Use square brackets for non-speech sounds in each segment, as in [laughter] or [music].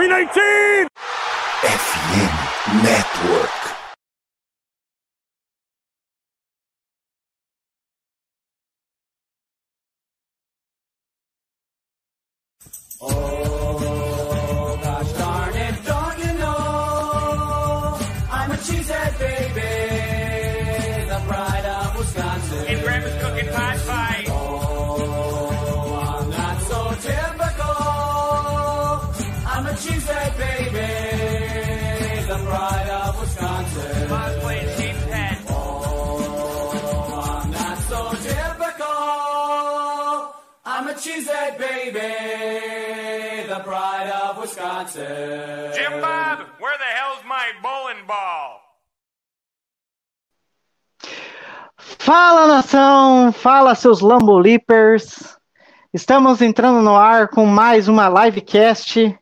319! FM Network. Jim Bob, where the hell's my bowling ball? Fala nação, fala seus Lambolipers. Estamos entrando no ar com mais uma livecast.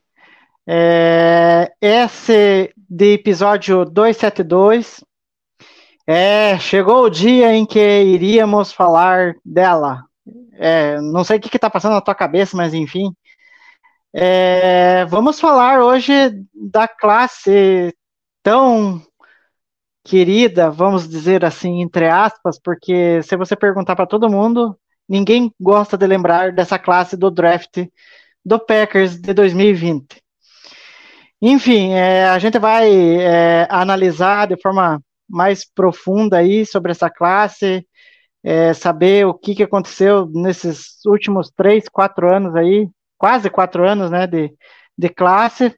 É, esse de episódio 272. É, chegou o dia em que iríamos falar dela. É, não sei o que está passando na tua cabeça, mas enfim. É, vamos falar hoje da classe tão querida, vamos dizer assim, entre aspas, porque se você perguntar para todo mundo, ninguém gosta de lembrar dessa classe do draft do Packers de 2020. Enfim, é, a gente vai é, analisar de forma mais profunda aí sobre essa classe, é, saber o que, que aconteceu nesses últimos três, quatro anos aí, quase quatro anos, né, de, de classe.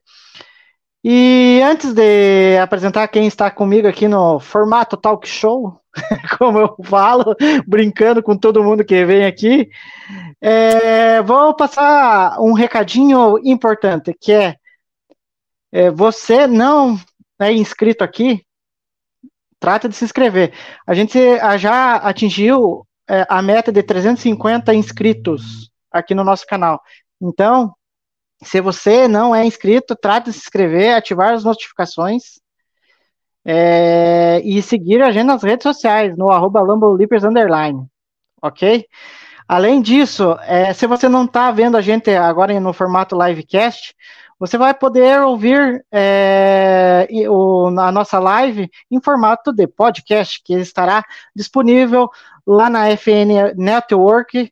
E antes de apresentar quem está comigo aqui no formato talk show, [laughs] como eu falo, brincando com todo mundo que vem aqui, é, vou passar um recadinho importante, que é, é, você não é inscrito aqui, trata de se inscrever. A gente já atingiu é, a meta de 350 inscritos aqui no nosso canal. Então, se você não é inscrito, trate de se inscrever, ativar as notificações é, e seguir a gente nas redes sociais, no arroba ok? Além disso, é, se você não está vendo a gente agora no formato livecast, você vai poder ouvir é, o, a nossa live em formato de podcast, que estará disponível lá na FN Network,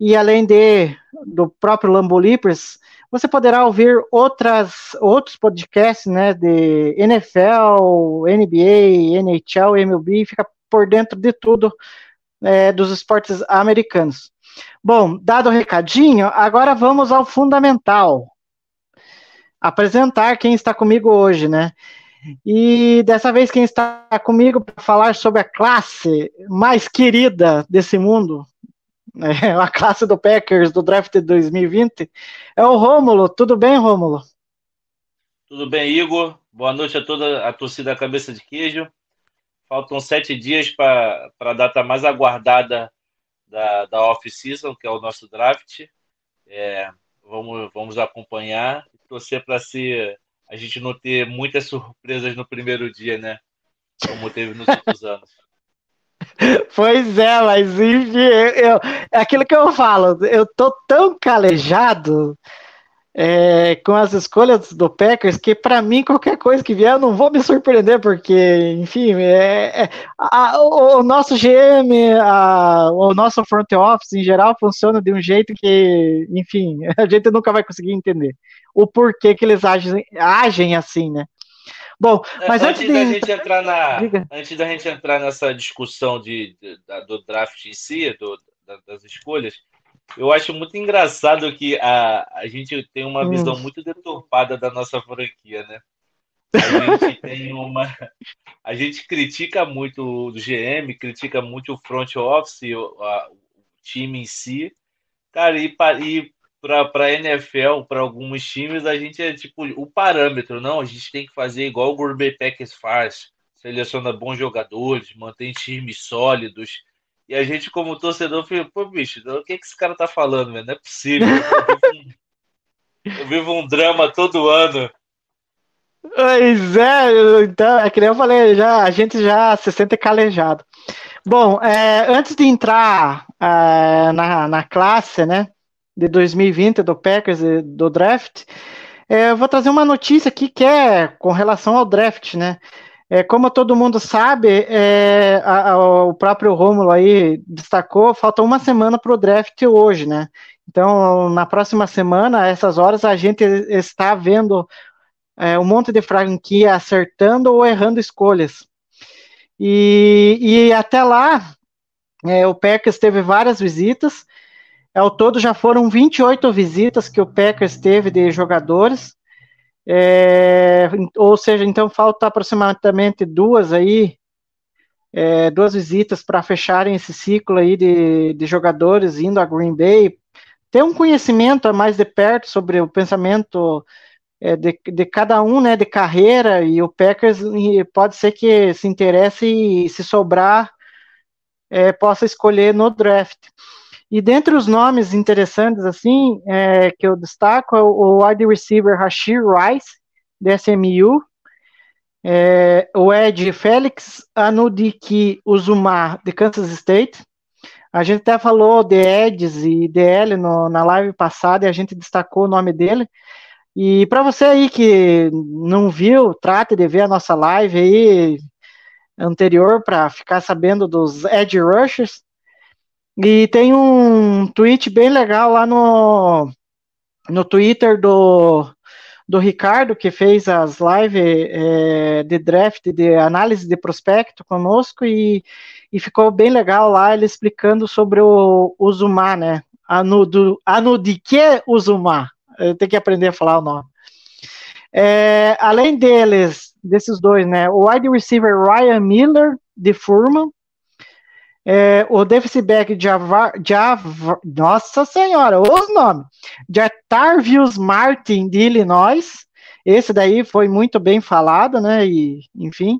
e além de do próprio Lambolipers, você poderá ouvir outras, outros podcasts né, de NFL, NBA, NHL, MLB, fica por dentro de tudo é, dos esportes americanos. Bom, dado o recadinho, agora vamos ao fundamental. Apresentar quem está comigo hoje, né? E dessa vez quem está comigo para falar sobre a classe mais querida desse mundo, é, a classe do Packers do draft de 2020, é o Rômulo. Tudo bem, Rômulo? Tudo bem, Igor? Boa noite a toda a torcida Cabeça de Queijo. Faltam sete dias para a data mais aguardada da, da off-season, que é o nosso draft. É, vamos, vamos acompanhar e torcer para ser a gente não ter muitas surpresas no primeiro dia, né? Como teve nos outros [laughs] anos. [laughs] Pois é, mas enfim, eu, é aquilo que eu falo, eu tô tão calejado é, com as escolhas do Packers que para mim qualquer coisa que vier eu não vou me surpreender porque, enfim, é, é a, o, o, nosso GM, a, o nosso front office em geral funciona de um jeito que, enfim, [laughs] a gente nunca vai conseguir entender o porquê que eles agem, agem assim, né? Bom, mas antes, antes da de... gente entrar na, Diga. antes da gente entrar nessa discussão de, de- da- do draft em si, do- da- das escolhas, eu acho muito engraçado que a, a gente tem uma Hum. visão muito deturpada da nossa franquia, né? A gente [laughs] tem uma, a gente critica muito o GM, critica muito o front office, o, a- o time em si, cara, e, e para a NFL, para alguns times, a gente é tipo o parâmetro, não? A gente tem que fazer igual o Gourmet Packers faz, seleciona bons jogadores, mantém times sólidos. E a gente, como torcedor, fica, pô, bicho, o que, que esse cara tá falando, velho? Não é possível. Eu vivo, um, eu vivo um drama todo ano. Pois é, então, é que nem eu falei, já, a gente já se sente calejado. Bom, é, antes de entrar é, na, na classe, né, de 2020 do Packers do draft, É, vou trazer uma notícia aqui que é com relação ao draft, né? É, como todo mundo sabe, é, a, a, o próprio Rômulo aí destacou, falta uma semana para o draft hoje, né? Então, na próxima semana, a essas horas, a gente está vendo é, um monte de franquia acertando ou errando escolhas. E, e até lá, é, o Packers teve várias visitas. Ao todo já foram 28 visitas que o Packers teve de jogadores. É, ou seja, então falta aproximadamente duas aí, é, duas visitas para fecharem esse ciclo aí de, de jogadores indo a Green Bay. Ter um conhecimento mais de perto sobre o pensamento é, de, de cada um, né, de carreira, e o Packers pode ser que se interesse e se sobrar, é, possa escolher no draft. E dentre os nomes interessantes, assim, é, que eu destaco, é o wide receiver Rashir Rice, da SMU, é, o Ed Félix Anudiki Uzumar, de Kansas State. A gente até falou de Eds e DL no, na live passada e a gente destacou o nome dele. E para você aí que não viu, trate de ver a nossa live aí anterior para ficar sabendo dos Edge Rushers. E tem um tweet bem legal lá no, no Twitter do, do Ricardo, que fez as lives é, de draft, de análise de prospecto conosco, e, e ficou bem legal lá ele explicando sobre o, o Zumar, né? Anu, do, anu de que Uzumar? Eu tenho que aprender a falar o nome. É, além deles, desses dois, né? O wide receiver Ryan Miller, de Furman, é, o defensive back Java, Java, nossa senhora, os nomes, Jartarvius Martin de Illinois, esse daí foi muito bem falado, né, e enfim,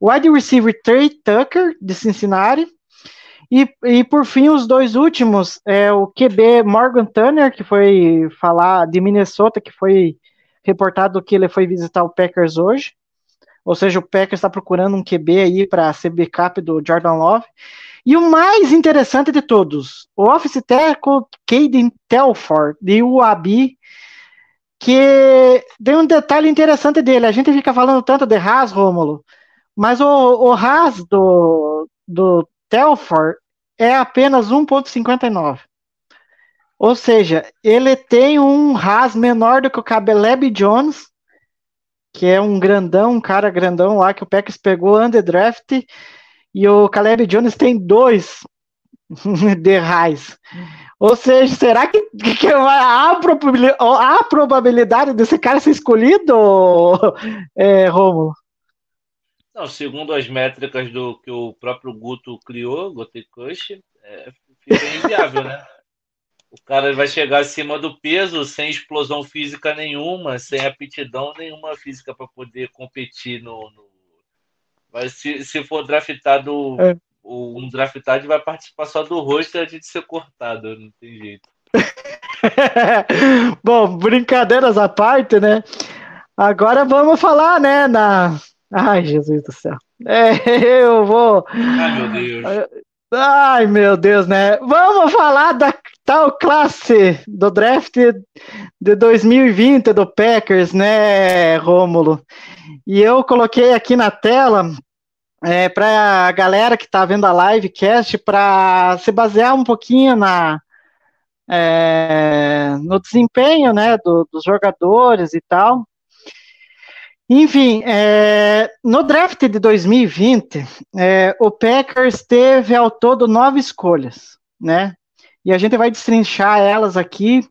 wide receiver Trey Tucker de Cincinnati, e, e por fim, os dois últimos, é o QB Morgan Turner, que foi falar de Minnesota, que foi reportado que ele foi visitar o Packers hoje, ou seja, o Packers está procurando um QB aí para ser backup do Jordan Love. E o mais interessante de todos, o Office Tackle Caden Telford, de UAB, que tem um detalhe interessante dele. A gente fica falando tanto de Haas, Rômulo, mas o, o Haas do, do Telford é apenas 1.59. Ou seja, ele tem um Haas menor do que o Cabeleb Jones, que é um grandão, um cara grandão lá que o Packers pegou underdraft, e o Caleb Jones tem dois [laughs] de raiz. Ou seja, será que, que há, há probabilidade desse cara ser escolhido, [laughs] é, Romulo? Não, segundo as métricas do que o próprio Guto criou, Gotekush, é, inviável, né? O cara vai chegar acima do peso sem explosão física nenhuma, sem aptidão nenhuma física para poder competir no, no mas se, se for draftado, é. um draftado vai participar só do rosto e a gente ser cortado, não tem jeito. [laughs] Bom, brincadeiras à parte, né? Agora vamos falar, né, na... Ai, Jesus do céu. É, [laughs] eu vou... Ai, meu Deus. Ai, meu Deus, né? Vamos falar da tal classe do draft de 2020 do Packers, né, Rômulo? E eu coloquei aqui na tela é, para a galera que está vendo a livecast para se basear um pouquinho na é, no desempenho né, do, dos jogadores e tal. Enfim, é, no draft de 2020, é, o Packers teve ao todo nove escolhas, né? E a gente vai destrinchar elas aqui,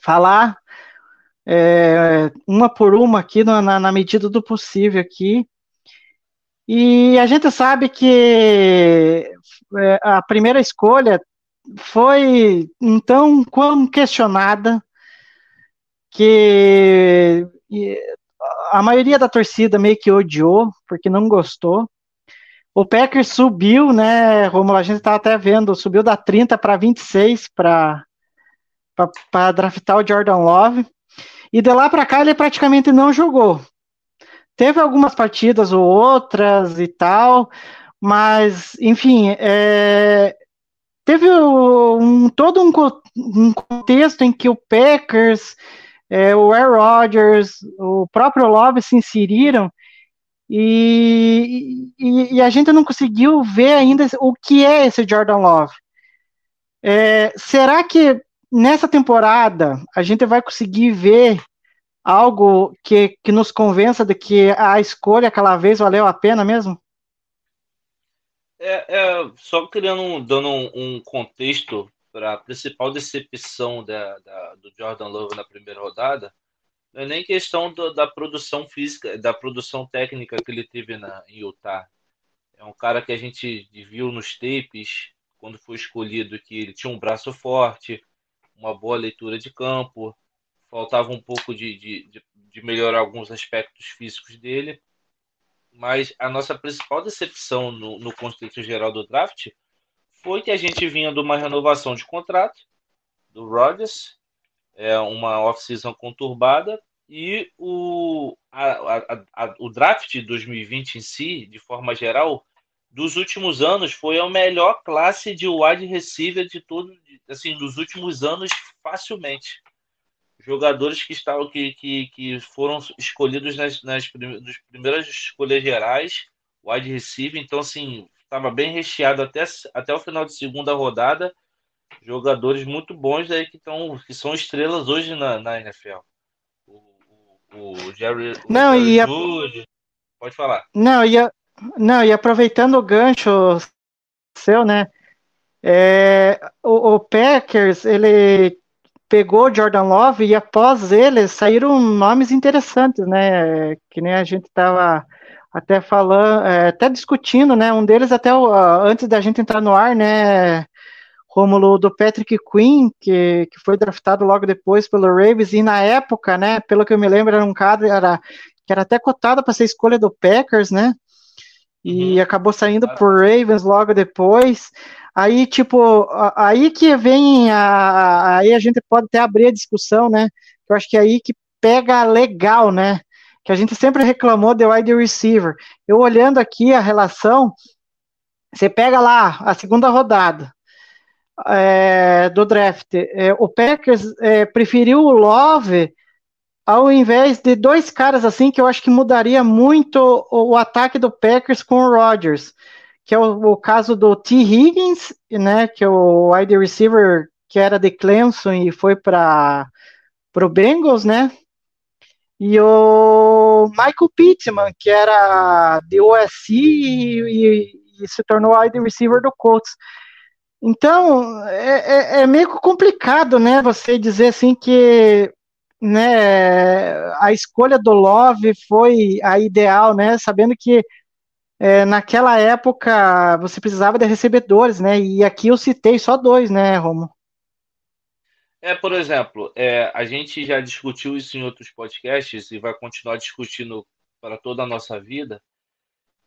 falar é, uma por uma aqui na, na, medida do possível aqui. E a gente sabe que é, a primeira escolha foi então quão questionada que a maioria da torcida meio que odiou, porque não gostou. O Packers subiu, né, Romulo? A gente estava até vendo, subiu da 30 para 26 para draftar o Jordan Love. E de lá para cá ele praticamente não jogou. Teve algumas partidas ou outras e tal, mas, enfim, é, teve um, todo um, um, contexto em que o Packers é, o Aaron Rodgers, o próprio Love se inseriram e, e, e, a gente não conseguiu ver ainda o que é esse Jordan Love. É, será que nessa temporada a gente vai conseguir ver algo que, que nos convença de que a escolha aquela vez valeu a pena mesmo? É, é só criando, dando um, um contexto para a principal decepção da, da, do Jordan Love na primeira rodada, não é nem questão do, da produção física, da produção técnica que ele teve na, em Utah. É um cara que a gente viu nos tapes, quando foi escolhido, que ele tinha um braço forte, uma boa leitura de campo, faltava um pouco de, de, de melhorar alguns aspectos físicos dele. Mas a nossa principal decepção no, no contexto geral do draft foi que a gente vinha de uma renovação de contrato do Rodgers, é uma off-season conturbada, e o, a, a, a, o draft de 2020 em si, de forma geral, dos últimos anos, foi a melhor classe de wide receiver de todo, assim, dos últimos anos, facilmente. Jogadores que estavam que, que, que foram escolhidos nas, nas primeiras escolhas gerais, wide receiver, então assim, estava bem recheado até, até o final de segunda rodada. Jogadores muito bons aí que, tão, que são estrelas hoje na, na NFL. O, o, o Jerry, não, o Jerry e a... Pode falar. Não, e, a... não, e aproveitando o gancho seu, né? É, o, o Packers, ele pegou Jordan Love e após ele saíram nomes interessantes, né? Que nem a gente estava até falando, é, até discutindo, né? Um deles até uh, antes da gente entrar no ar, né? Rômulo do Patrick Quinn, que, que foi draftado logo depois pelo Ravens, e na época, né, pelo que eu me lembro, era um cara era, que era até cotado para ser escolha do Packers, né? E uhum. acabou saindo por Ravens logo depois. Aí, tipo, aí que vem a, aí a gente pode até abrir a discussão, né? Eu acho que é aí que pega legal, né? que a gente sempre reclamou de wide receiver. Eu olhando aqui a relação, você pega lá a segunda rodada é, do draft, é, o Packers é, preferiu o Love ao invés de dois caras assim que eu acho que mudaria muito o, o ataque do Packers com o Rodgers, que é o, o, caso do T. Higgins, né, que é o wide receiver que era de Clemson e foi para o Bengals, né? e o Michael Pittman, que era de USC e, e, e se tornou wide receiver do Colts. Então, é, é, é, meio complicado, né, você dizer assim que né, a escolha do Love foi a ideal, né, sabendo que é, naquela época você precisava de recebedores, né, e aqui eu citei só dois, né, Romo? É, por exemplo, é, a gente já discutiu isso em outros podcasts e vai continuar discutindo para toda a nossa vida,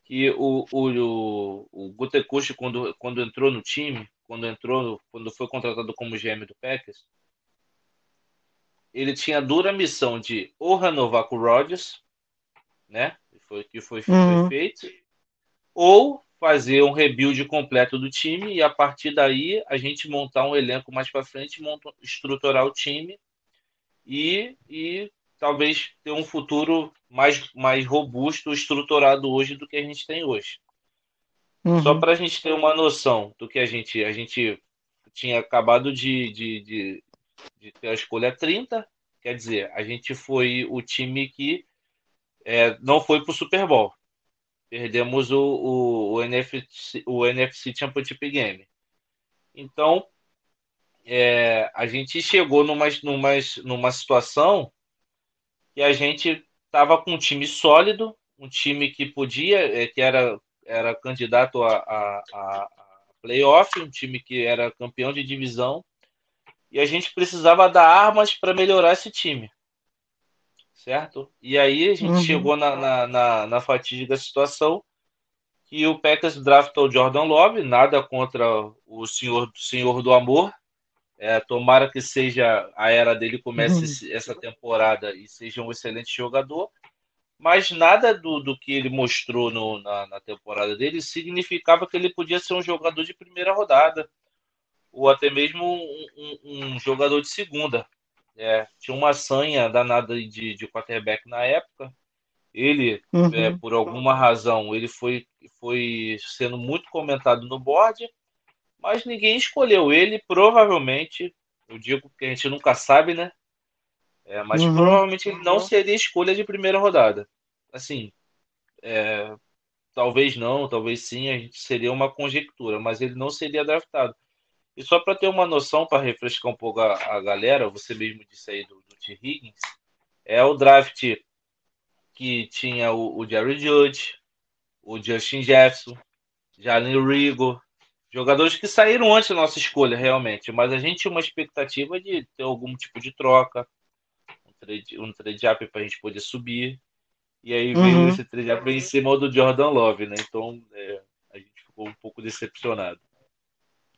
que o, o, o, o quando, quando entrou no time, quando entrou, quando foi contratado como GM do Packers, ele tinha a dura missão de ou renovar com o Rodgers, né? Foi que foi, uhum. foi feito, ou fazer um rebuild completo do time e a partir daí a gente montar um elenco mais para frente, monta, estruturar o time e, e talvez ter um futuro mais, mais robusto, estruturado hoje do que a gente tem hoje. Uhum. Só para a gente ter uma noção do que a gente a gente tinha acabado de, de, de, de ter a escolha 30, quer dizer, a gente foi o time que é, não foi para o Super Bowl perdemos o, o, o, NFC, o NFC Championship Game. Então, é, a gente chegou numa, numa, numa situação que a gente estava com um time sólido, um time que podia, é, que era, era candidato a, a, a playoff, um time que era campeão de divisão, e a gente precisava dar armas para melhorar esse time certo? E aí a gente uhum. chegou na, na, na, na, fatídica situação que o Packers draftou o Jordan Love, nada contra o senhor, senhor do amor. É, tomara que seja a era dele comece uhum. essa temporada e seja um excelente jogador. Mas nada do, do que ele mostrou no, na, na temporada dele significava que ele podia ser um jogador de primeira rodada ou até mesmo um, um, um jogador de segunda é, tinha uma sanha danada de, de quarterback na época. Ele, Uhum. é, por alguma razão, ele foi, foi sendo muito comentado no board, mas ninguém escolheu ele. Provavelmente, eu digo que a gente nunca sabe, né? É, mas Uhum. provavelmente ele não seria escolha de primeira rodada. Assim, é, talvez não, talvez sim, a gente seria uma conjectura, mas ele não seria draftado. E só para ter uma noção, para refrescar um pouco a, a galera, você mesmo disse aí do, do T. Higgins, é o draft que tinha o, o Jerry Judge, o Justin Jefferson, Jalen Rigo, jogadores que saíram antes da nossa escolha, realmente, mas a gente tinha uma expectativa de ter algum tipo de troca, trade, um trade up para a gente poder subir. E aí veio Uhum. esse trade up em cima do Jordan Love, né? Então é, a gente ficou um pouco decepcionado.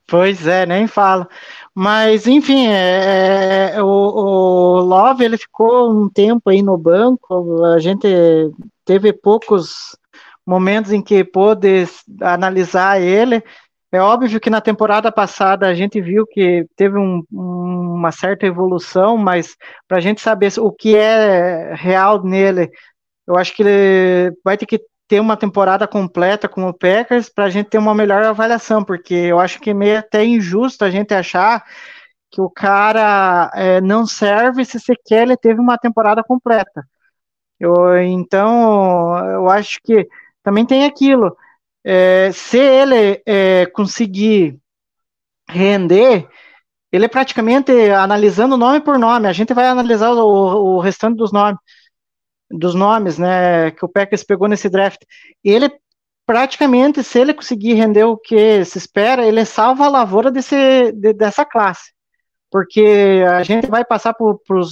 Pois é, nem falo. Mas, enfim, é, é, o, o Love ele ficou um tempo aí no banco. A gente teve poucos momentos em que pôde analisar ele. É óbvio que na temporada passada a gente viu que teve um- uma certa evolução, mas para a gente saber o que é real nele, eu acho que ele vai ter que ter uma temporada completa com o Packers para a gente ter uma melhor avaliação, porque eu acho que é meio até injusto a gente achar que o cara é, não serve se sequer ele teve uma temporada completa. Eu, então, eu acho que também tem aquilo. é, se ele é, conseguir render, ele é praticamente analisando nome por nome. A gente vai analisar o, o restante dos nomes, dos nomes, né, que o Packers pegou nesse draft. Ele praticamente, se ele conseguir render o que se espera, ele salva a lavoura desse, de- dessa classe. Porque a gente vai passar por, pro-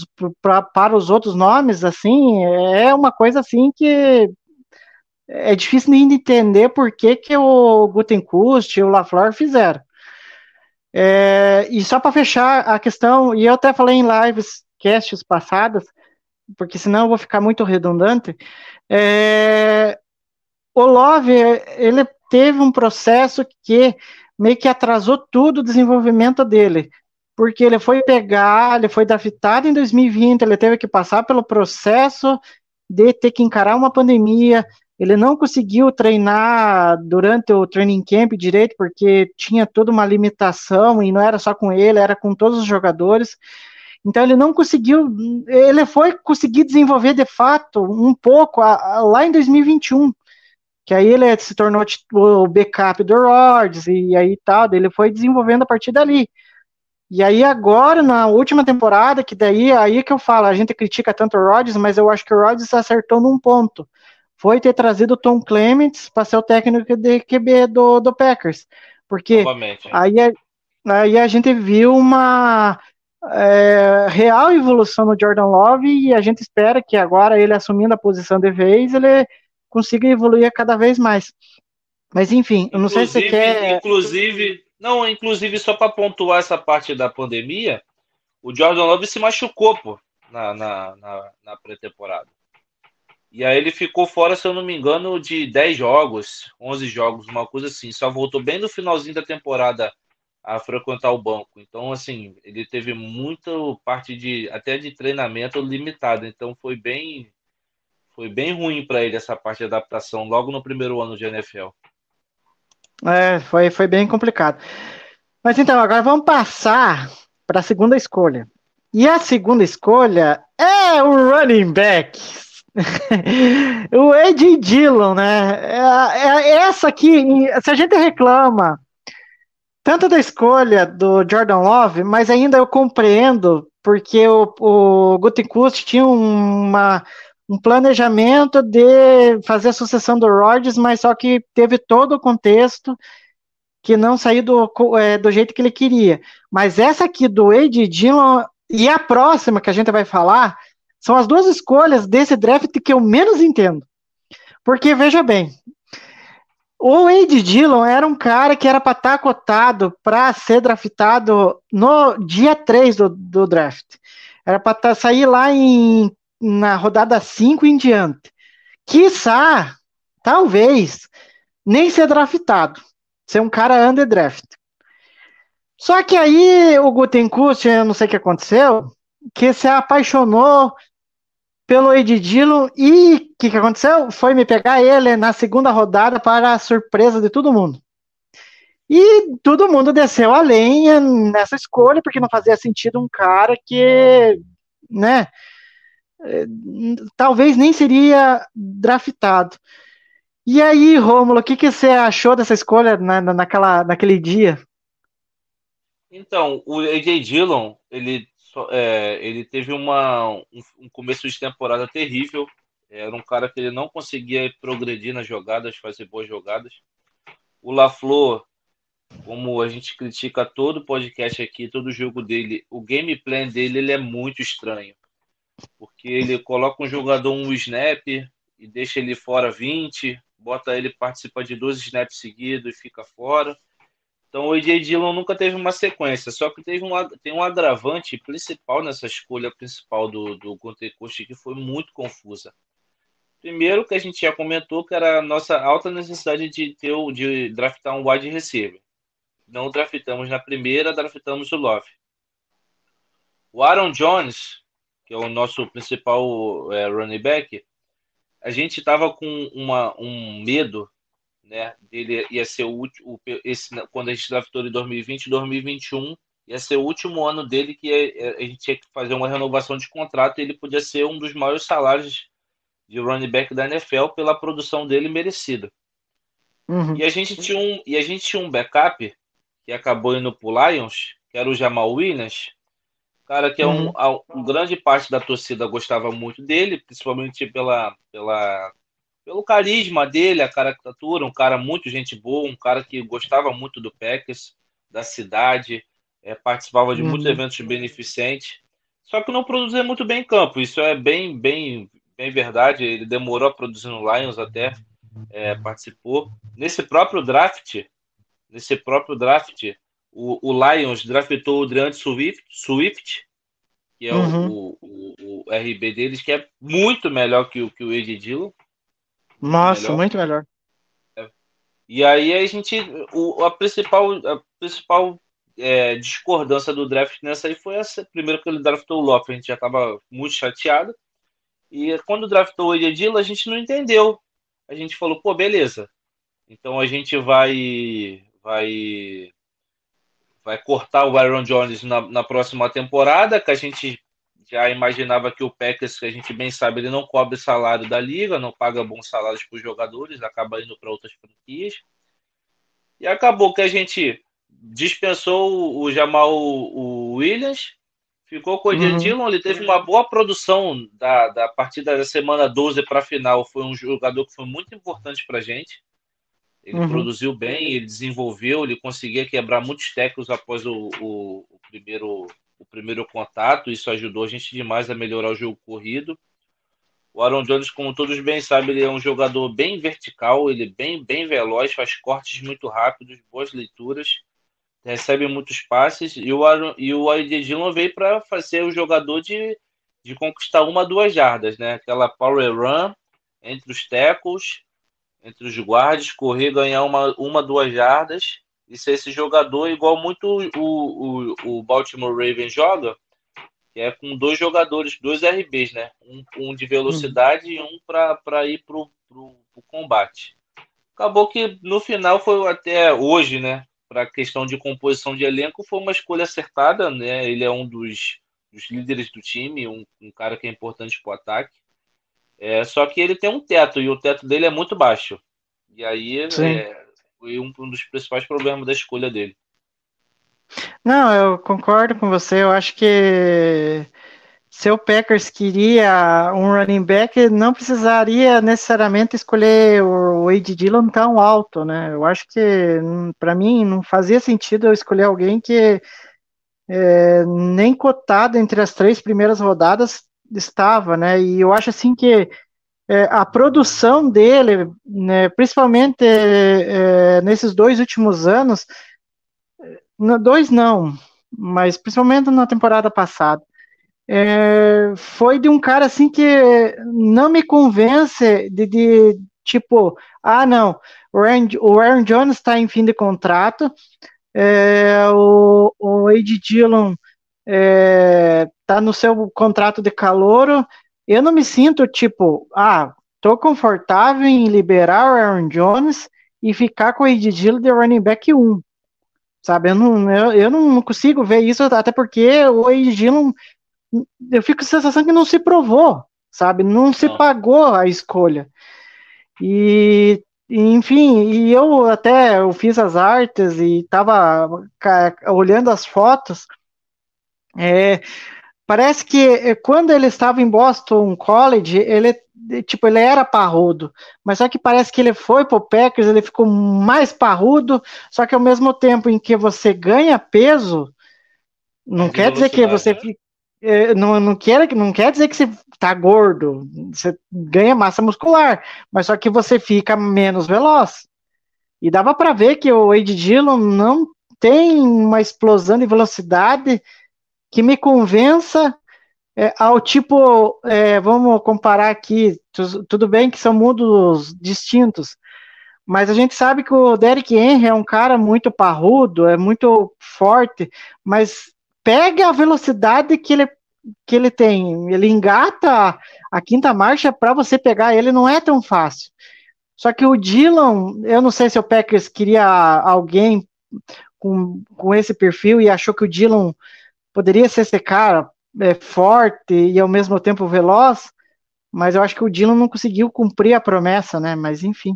pra- para os outros nomes, assim, é uma coisa assim que é difícil de entender por que, que o Gutenkust e o LaFleur fizeram. É, e só para fechar a questão, e eu até falei em lives, casts passadas, porque senão eu vou ficar muito redundante. é, o Love, ele teve um processo que meio que atrasou tudo o desenvolvimento dele, porque ele foi pegar, ele foi draftado em 2020, ele teve que passar pelo processo de ter que encarar uma pandemia, ele não conseguiu treinar durante o training camp direito, porque tinha toda uma limitação, e não era só com ele, era com todos os jogadores. Então ele não conseguiu, ele foi conseguir desenvolver de fato um pouco a- a- lá em 2021, que aí ele se tornou o backup do Rodgers e aí tal, ele foi desenvolvendo a partir dali. E aí agora, na última temporada, que daí aí que eu falo, a gente critica tanto o Rodgers, mas eu acho que o Rodgers acertou num ponto. Foi ter trazido o Tom Clements para ser o técnico de QB do, do Packers. Porque aí, a- aí a gente viu uma é, real evolução no Jordan Love e a gente espera que agora ele assumindo a posição de vez, ele consiga evoluir cada vez mais. Mas enfim, eu não sei se você Inclusive- quer. Inclusive, não, inclusive só para pontuar essa parte da pandemia, o Jordan Love se machucou, pô, na, na, na, na pré-temporada. E aí ele ficou fora, se eu não me engano, de 10 jogos, 11 jogos, uma coisa assim. Só voltou bem no finalzinho da temporada a frequentar o banco. Então, assim, ele teve muita parte de até de treinamento limitada. Então foi bem foi bem ruim para ele essa parte de adaptação logo no primeiro ano de NFL. É, foi, foi bem complicado. Mas então, agora vamos passar para a segunda escolha. E a segunda escolha é o running back. [laughs] o Ed Dillon, né? É, é essa aqui, se a gente reclama tanto da escolha do Jordan Love, mas ainda eu compreendo, porque o, o Gutekunst tinha uma, um planejamento de fazer a sucessão do Rodgers, mas só que teve todo o contexto que não saiu do, é, do jeito que ele queria. Mas essa aqui do Ed Dillon e a próxima que a gente vai falar são as duas escolhas desse draft que eu menos entendo. Porque, veja bem, o Wade Dillon era um cara que era para estar cotado para ser draftado no dia 3 do, do draft. Era para tá, sair lá em, na rodada 5 em diante. Quiçá, talvez, nem ser draftado. Ser um cara under draft. Só que aí o Gutenkust, eu não sei o que aconteceu, que se apaixonou pelo Ed Dillon e o que, que aconteceu? Foi me pegar ele na segunda rodada para a surpresa de todo mundo. E todo mundo desceu a lenha nessa escolha, porque não fazia sentido um cara que, né, talvez nem seria draftado. E aí, Rômulo, o que, que você achou dessa escolha na, naquela, naquele dia? Então, o AJ Dillon, ele, é, ele teve uma, um, um, começo de temporada terrível. Era um cara que ele não conseguia progredir nas jogadas, fazer boas jogadas. O LaFleur como a gente critica todo podcast aqui, todo jogo dele, o gameplay dele ele é muito estranho. Porque ele coloca um jogador um snap e deixa ele fora 20, bota ele participar de dois snaps seguidos e fica fora. Então o AJ Dillon nunca teve uma sequência, só que teve um, tem um agravante principal nessa escolha principal do, do Gunter que foi muito confusa. Primeiro que a gente já comentou que era a nossa alta necessidade de ter de draftar um wide receiver não draftamos na primeira, draftamos o Love. O Aaron Jones, que é o nosso principal é, running back, a gente estava com uma, um medo, né? Dele ia ser o último, esse, quando a gente draftou em 2020, 2021, ia ser o último ano dele que a, a gente tinha que fazer uma renovação de contrato e ele podia ser um dos maiores salários de running back da NFL pela produção dele merecida. Uhum. E a gente tinha um e a gente tinha um backup que acabou indo pro Lions, que era o Jamal Williams, cara que é um, uhum. um, grande parte da torcida gostava muito dele, principalmente pela, pela, pelo carisma dele, a caricatura, um cara muito gente boa, um cara que gostava muito do Packers, da cidade, é, participava de uhum. muitos eventos beneficentes, só que não produzia muito bem em campo, isso é bem, bem, bem verdade, ele demorou a produzir no Lions até, é, participou. Nesse próprio draft, nesse próprio draft, o, o Lions draftou o Dreant Swift, Swift que é uhum. o, o, o, RB deles, que é muito melhor que o, que o Ed Dillon. Nossa, melhor. muito melhor. É. E aí a gente. O, a principal, a principal é, discordância do draft nessa aí foi essa. Primeiro que ele draftou o Lopes, a gente já estava muito chateado. E quando draftou o Ed Dillon, a gente não entendeu. A gente falou, pô, beleza. Então a gente vai vai vai cortar o Aaron Jones na, na próxima temporada, que a gente já imaginava que o Packers, que a gente bem sabe, ele não cobre salário da liga, não paga bons salários para os jogadores, acaba indo para outras franquias. E acabou que a gente dispensou o Jamal o Williams, ficou com o uhum. Dillon, ele teve uma boa produção da, da partida da semana 12 para a final, foi um jogador que foi muito importante para a gente. Ele uhum. produziu bem, ele desenvolveu, ele conseguia quebrar muitos tecos após o, o, o, primeiro, o primeiro contato. Isso ajudou a gente demais a melhorar o jogo corrido. O Aaron Jones, como todos bem sabem, ele é um jogador bem vertical, ele é bem, bem veloz, faz cortes muito rápidos, boas leituras, recebe muitos passes. E o, Aaron, e o AJ Dillon veio para fazer o jogador de, de conquistar uma, duas jardas, né? Aquela power run entre os tecos entre os guardas, correr, ganhar uma, uma duas jardas e ser esse jogador igual muito o, o, o Baltimore Ravens joga, que é com dois jogadores, dois RBs, né? Um, um de velocidade e um para ir para o combate. Acabou que no final foi até hoje, né? Para a questão de composição de elenco, foi uma escolha acertada, né? Ele é um dos, dos líderes do time, um, um cara que é importante para o ataque. É, só que ele tem um teto e o teto dele é muito baixo. E aí é, foi um, um, dos principais problemas da escolha dele. Não, eu concordo com você. Eu acho que se o Packers queria um running back, não precisaria necessariamente escolher o Wade Dillon tão alto, né? Eu acho que hum, para mim não fazia sentido eu escolher alguém que é, nem cotado entre as três primeiras rodadas estava, né? E eu acho assim que é, a produção dele, né, principalmente é, nesses dois últimos anos, dois não, mas principalmente na temporada passada, é, foi de um cara assim que não me convence de, de tipo, ah não, o Aaron, o Aaron Jones está em fim de contrato, é, o, o Ed Dillon é, tá no seu contrato de calouro, eu não me sinto tipo, ah, tô confortável em liberar o Aaron Jones e ficar com o Ed Dillon de running back 1. Sabe, eu não, eu, eu não consigo ver isso, até porque o Ed Dillon, eu fico com a sensação que não se provou, sabe, não se Não. pagou a escolha. E, enfim, e eu até eu fiz as artes e tava ca- olhando as fotos, é, Parece que eh, quando ele estava em Boston College, ele eh, tipo, ele era parrudo, mas só que parece que ele foi pro Packers, ele ficou mais parrudo, só que ao mesmo tempo em que você ganha peso, não Perde quer dizer que você fi- eh, não, não, quer, não quer dizer que você tá gordo, você ganha massa muscular, mas só que você fica menos veloz. E dava para ver que o Wade Dillon não tem uma explosão de velocidade que me convença é, ao tipo, é, vamos comparar aqui, tu- tudo bem que são mundos distintos, mas a gente sabe que o Derrick Henry é um cara muito parrudo, é muito forte, mas pega a velocidade que ele, que ele tem, ele engata a, quinta marcha para você pegar ele não é tão fácil. Só que o Dillon, eu não sei se o Packers queria alguém com, com esse perfil e achou que o Dillon poderia ser esse cara é, forte e ao mesmo tempo veloz, mas eu acho que o Dillon não conseguiu cumprir a promessa, né? Mas enfim.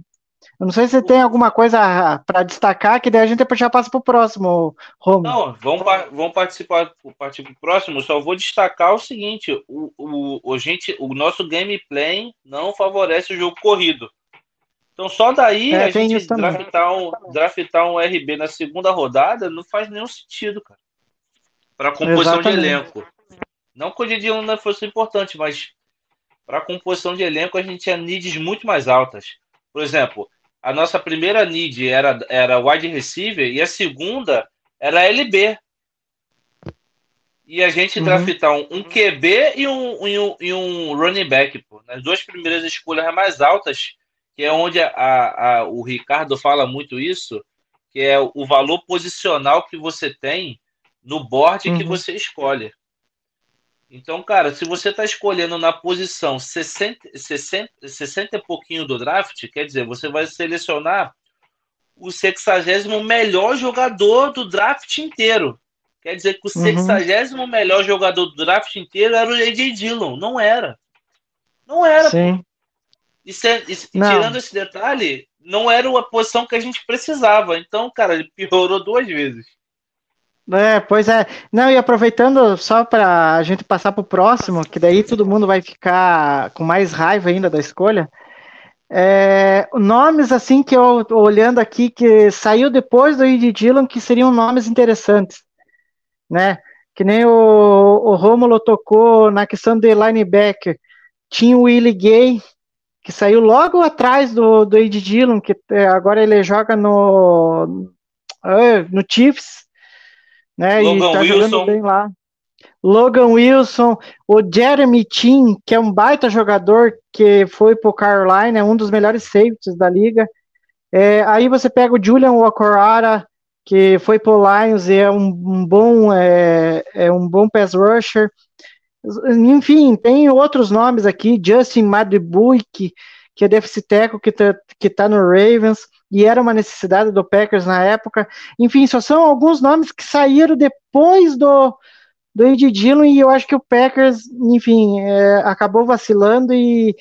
Eu não sei se tem alguma coisa para destacar, que daí a gente já passa para o próximo, Romo. Não, vamos, vamos participar, partir para o próximo. Só vou destacar o seguinte: o, o, o, gente, o nosso gameplay não favorece o jogo corrido. Então, só daí É, a gente draftar um, draftar um RB na segunda rodada não faz nenhum sentido, cara. Para composição de Exatamente. elenco. Não que o Didi não fosse importante, mas para composição de elenco a gente tinha needs muito mais altas. Por exemplo, a nossa primeira need era, era wide receiver e a segunda era LB. E a gente Uhum. draftar um, um QB e um, e, um, e um running back. Pô. Nas duas primeiras escolhas mais altas, que é onde a, a- o Ricardo fala muito isso, que é o valor posicional que você tem no board que Uhum. você escolhe. Então, cara, se você está escolhendo na posição 60, 60, 60 e pouquinho do draft, quer dizer, você vai selecionar o 60 melhor jogador do draft inteiro. Quer dizer que o Uhum. 60 melhor jogador do draft inteiro era o A.J. Dillon. Não era. Não era. Sim. E, se- e tirando esse detalhe, não era a posição que a gente precisava. Então, cara, ele piorou duas vezes. É, pois é. Não, e aproveitando só para a gente passar para o próximo, que daí todo mundo vai ficar com mais raiva ainda da escolha. É, nomes assim que eu olhando aqui que saiu depois do Ed Dillon que seriam nomes interessantes, né? Que nem o, o Rômulo tocou na questão de linebacker. Tinha o Willie Gay, que saiu logo atrás do, do Ed Dillon, que é, agora ele joga no, no Chiefs, né? Logan e tá Wilson. jogando bem lá. Logan Wilson, o Jeremy Chin, que é um baita jogador que foi pro Carolina, é um dos melhores safeties da liga. É, aí você pega o Julian Wakorara, que foi pro Lions e é um, um bom é, é um bom pass rusher. Enfim, tem outros nomes aqui, Justin Madubuik, que é deficit tackle, que tá, que tá no Ravens, e era uma necessidade do Packers na época. Enfim, só são alguns nomes que saíram depois do, do Ed Dillon, e eu acho que o Packers, enfim, é, acabou vacilando e,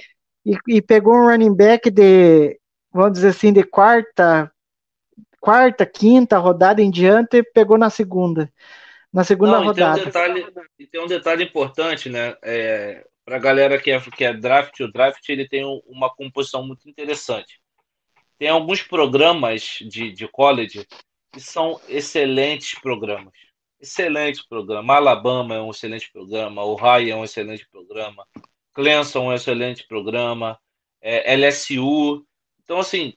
e, e pegou um running back de, vamos dizer assim, de quarta, quarta, quinta rodada em diante, e pegou na segunda. Na segunda Não, e tem, um rodada. detalhe, e tem um detalhe importante, né? É, para a galera que é, que é draft, o draft ele tem um- uma composição muito interessante. Tem alguns programas de, de college que são excelentes programas. Excelentes programas. Alabama é um excelente programa, Ohio é um excelente programa, Clemson é um excelente programa, é, LSU. Então, assim,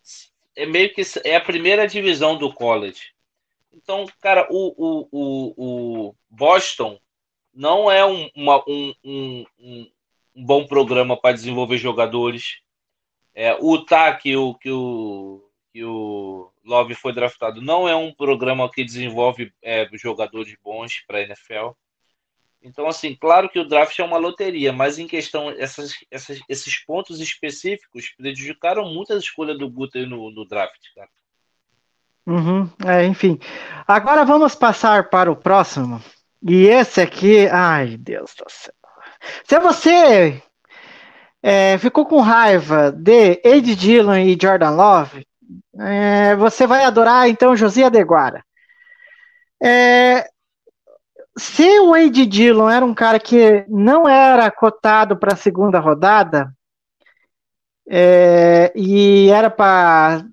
é meio que é a primeira divisão do college. Então, cara, o, o, o, o Boston não é um, uma- um, um, um, um bom programa para desenvolver jogadores. É, o Utah, que o, que, o, que o Love foi draftado, não é um programa que desenvolve é, jogadores bons para a NFL. Então, assim, claro que o draft é uma loteria, mas em questão, essas, essas, esses pontos específicos prejudicaram muito a escolha do Guter no, no draft, cara. Uhum, é, enfim. Agora vamos passar para o próximo. E esse aqui, ai, Deus do céu. Se você é, ficou com raiva de Ed Dillon e Jordan Love, é, você vai adorar então Josia Deguara. É, se o Wade Dillon era um cara que não era cotado para a segunda rodada, é, e era para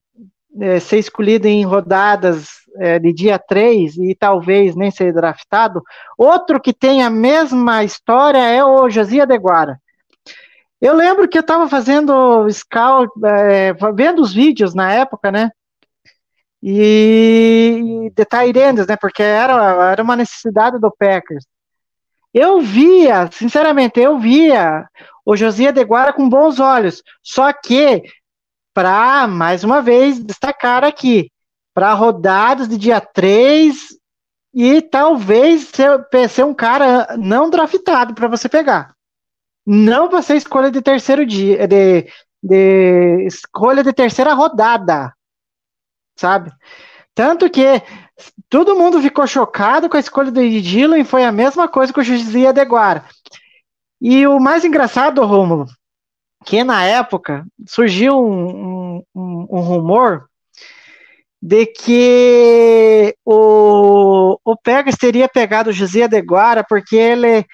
é, ser escolhido em rodadas é, de dia 3 e talvez nem ser draftado, outro que tem a mesma história é o Josia Deguara. Eu lembro que eu estava fazendo scout, é, vendo os vídeos na época, né? E de Tyrands, né? Porque era, era uma necessidade do Packers. Eu via, sinceramente, eu via o Josias Deguara com bons olhos. Só que, para, mais uma vez, destacar aqui, para rodadas de dia 3 e talvez ser, ser um cara não draftado para você pegar. Não para ser escolha de terceiro dia, de, de escolha de terceira rodada, sabe? Tanto que todo mundo ficou chocado com a escolha do Dylan e foi a mesma coisa com o José Deguara. E o mais engraçado, Rômulo, que na época surgiu um, um, um rumor de que o, o Pegas teria pegado o José Deguara porque ele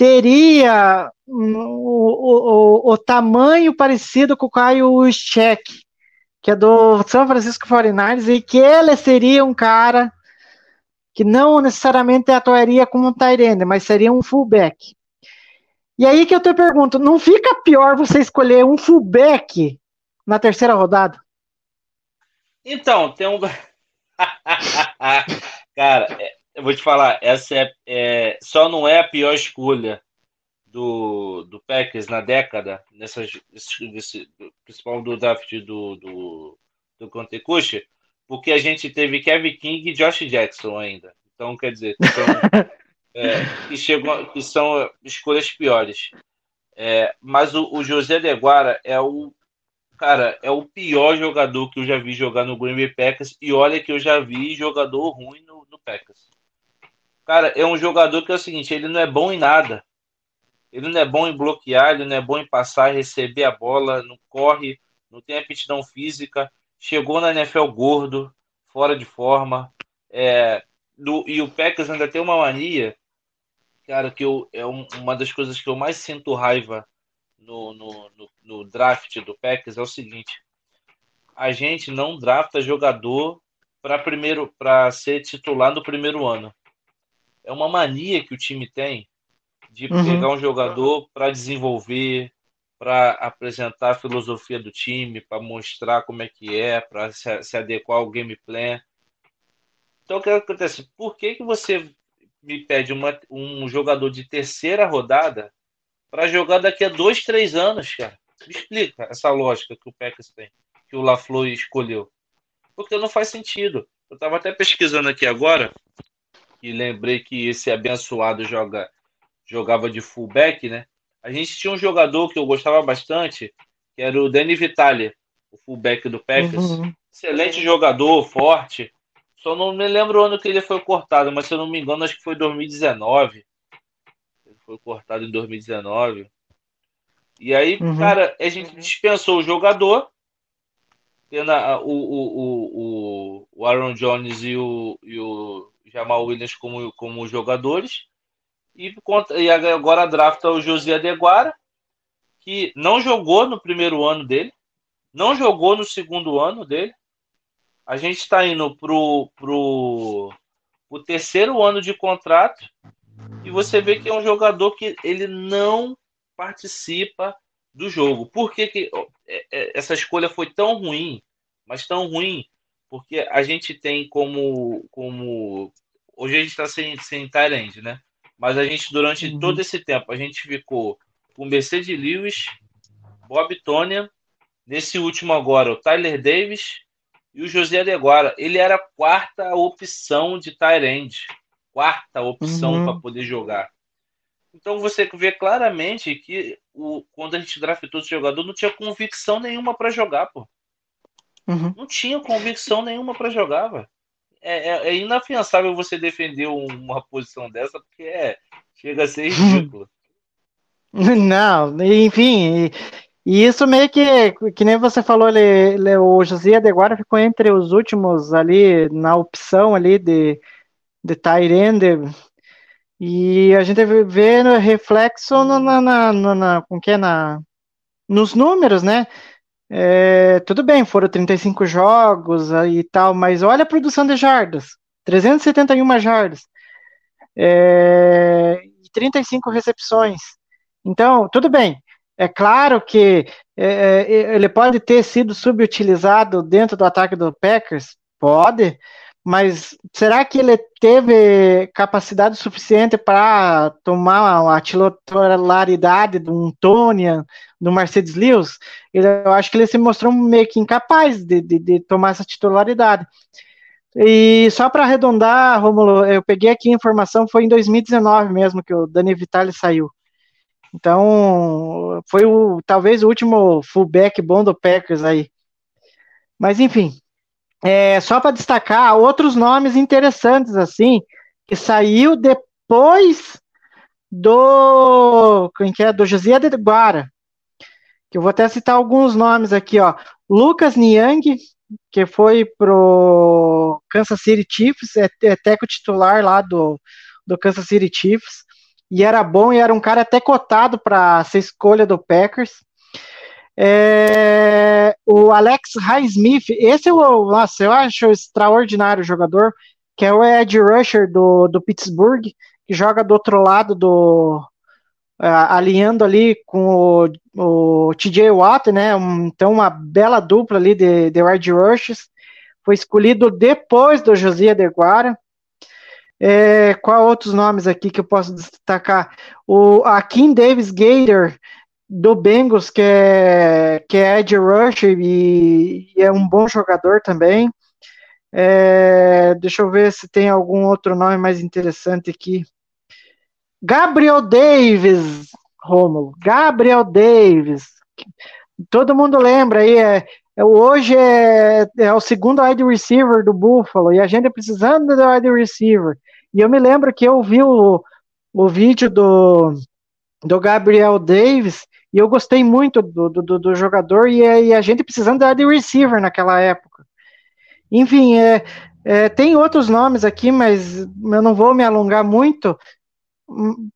teria o, o, o, tamanho parecido com o Caio Scheck, que é do São Francisco 49ers, e que ele seria um cara que não necessariamente atuaria como um Tyrande, mas seria um fullback. E aí que eu te pergunto, não fica pior você escolher um fullback na terceira rodada? Então, tem um. [laughs] Cara, é, eu vou te falar, essa é, é, só não é a pior escolha do, do Packers na década, nessa, principal do draft do, do, do porque a gente teve Kevin King e Josh Jackson ainda. Então, quer dizer, que são, [laughs] é, que chegam, que são escolhas piores. É, mas o, o José Deguara é o cara, é o pior jogador que eu já vi jogar no Green Bay Packers e olha que eu já vi jogador ruim no, no Packers. Cara, é um jogador que é o seguinte, ele não é bom em nada. Ele não é bom em bloquear, ele não é bom em passar, receber a bola, não corre, não tem aptidão física. Chegou na NFL gordo, fora de forma. É, do, e o Packers ainda tem uma mania, cara, que eu, é um, uma das coisas que eu mais sinto raiva no, no, no, no draft do Packers é o seguinte: a gente não drafta jogador para primeiro para ser titular no primeiro ano. É uma mania que o time tem de uhum. pegar um jogador para desenvolver, para apresentar a filosofia do time, para mostrar como é que é, para se, se, adequar ao game plan. Então, o que acontece? Por que, que você me pede uma, um jogador de terceira rodada para jogar daqui a dois, três anos, cara? Me explica essa lógica que o Packers tem, que o LaFleur escolheu. Porque não faz sentido. Eu estava até pesquisando aqui agora e lembrei que esse abençoado joga jogava de fullback, né? A gente tinha um jogador que eu gostava bastante, que era o Danny Vitale, o fullback do Packers. Uhum. Excelente jogador, forte. Só não me lembro o ano que ele foi cortado, mas se eu não me engano, acho que foi 2019. Ele foi cortado em 2019. E aí, uhum. cara, a gente dispensou o jogador, tendo a, o, o, o, o Aaron Jones e o, e o Jamal Williams como, como jogadores. E, e agora drafta o José Adeguara, que não jogou no primeiro ano dele, não jogou no segundo ano dele. A gente está indo pro, pro o terceiro ano de contrato e você vê que é um jogador que ele não participa do jogo. Por que, que é, é, essa escolha foi tão ruim? Mas tão ruim porque a gente tem como como hoje a gente está sem sem Tyrande, né? Mas a gente, durante uhum. todo esse tempo, a gente ficou com Mercedes Lewis, Bob Tonya, nesse último agora, o Tyler Davis e o José Adeguara. Ele era a quarta opção de Tyrande. Quarta opção uhum. para poder jogar. Então você vê claramente que o, quando a gente draftou esse jogador, não tinha convicção nenhuma para jogar, pô. Uhum. Não tinha convicção nenhuma para jogar, velho. É, é, é inafiançável você defender uma posição dessa, porque é, chega a ser [laughs] ridículo. Não, enfim, e, isso meio que, que nem você falou, ele, ele- o José Adeguara ficou entre os últimos ali, na opção ali de, de end, e a gente vê- reflexo na, na, na, na- como que é, na, nos números, né? É, tudo bem, foram 35 jogos e tal, mas olha a produção de jardas, 371 jardas, é, e 35 recepções. Então, tudo bem. É claro que é, é, ele pode ter sido subutilizado dentro do ataque do Packers, pode, mas será que ele teve capacidade suficiente para tomar a titularidade de um Tonian, do Mercedes Lewis? Ele- eu acho que ele se mostrou meio que incapaz de, de- de tomar essa titularidade. E só para arredondar, Romulo, eu peguei aqui a informação, foi em 2019 mesmo que o Dani Vitale saiu. Então, foi o talvez o último fullback bom do Packers aí. Mas enfim, é, só para destacar outros nomes interessantes assim, que saiu depois do quem que é do José de Guara. Que eu vou até citar alguns nomes aqui, ó. Lucas Niang, que foi pro Kansas City Chiefs, é, é teco titular lá do, do Kansas City Chiefs, e era bom e era um cara até cotado para ser escolha do Packers. É, o Alex Highsmith, esse o, nossa, eu acho extraordinário jogador, que é o Ed Rusher do, do Pittsburgh, que joga do outro lado do, ah, alinhando ali com o, o TJ Watt, né? Um- então, uma bela dupla ali de, de wide rushes. Foi escolhido depois do Josias Deguara. É, qual outros nomes aqui que eu posso destacar? O Akin Davis Gator, do Bengals, que é, que é edge rusher e, e é um bom jogador também. É, deixa eu ver se tem algum outro nome mais interessante aqui. Gabriel Davis, Romulo. Gabriel Davis. Todo mundo lembra aí, é, é- hoje é, é o segundo wide receiver do Buffalo, e a gente precisando do wide receiver. E eu me lembro que eu vi o, o vídeo do, do Gabriel Davis, e eu gostei muito do, do, do- do jogador, e, a- e a gente precisando do wide receiver naquela época. Enfim, é, é, tem outros nomes aqui, mas eu não vou me alongar muito.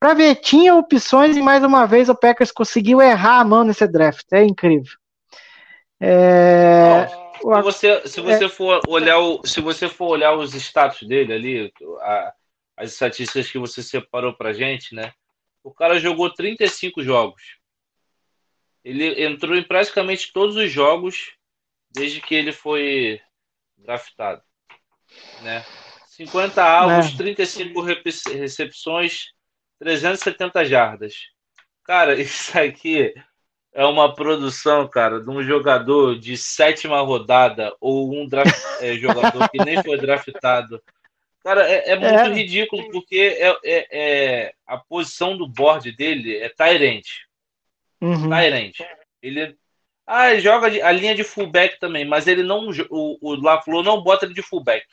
Para ver, tinha opções e mais uma vez o Packers conseguiu errar a mão nesse draft. É incrível. É, Se você, se você for olhar o, se você for olhar os status dele ali, a- as estatísticas que você separou pra gente, né? O cara jogou 35 jogos. Ele entrou em praticamente todos os jogos desde que ele foi draftado, né? 50 alvos, É. 35 rep- recepções, 370 jardas. Cara, [laughs] isso aqui é uma produção, cara, de um jogador de sétima rodada ou um draft- é, jogador que nem foi draftado. Cara, é, é muito É. ridículo porque é, é- é- a posição do board dele é Tyrant. Uhum. Tyrant. Ele, ah, ele joga a linha de fullback também, mas ele não, o, o LaFleur não bota ele de fullback.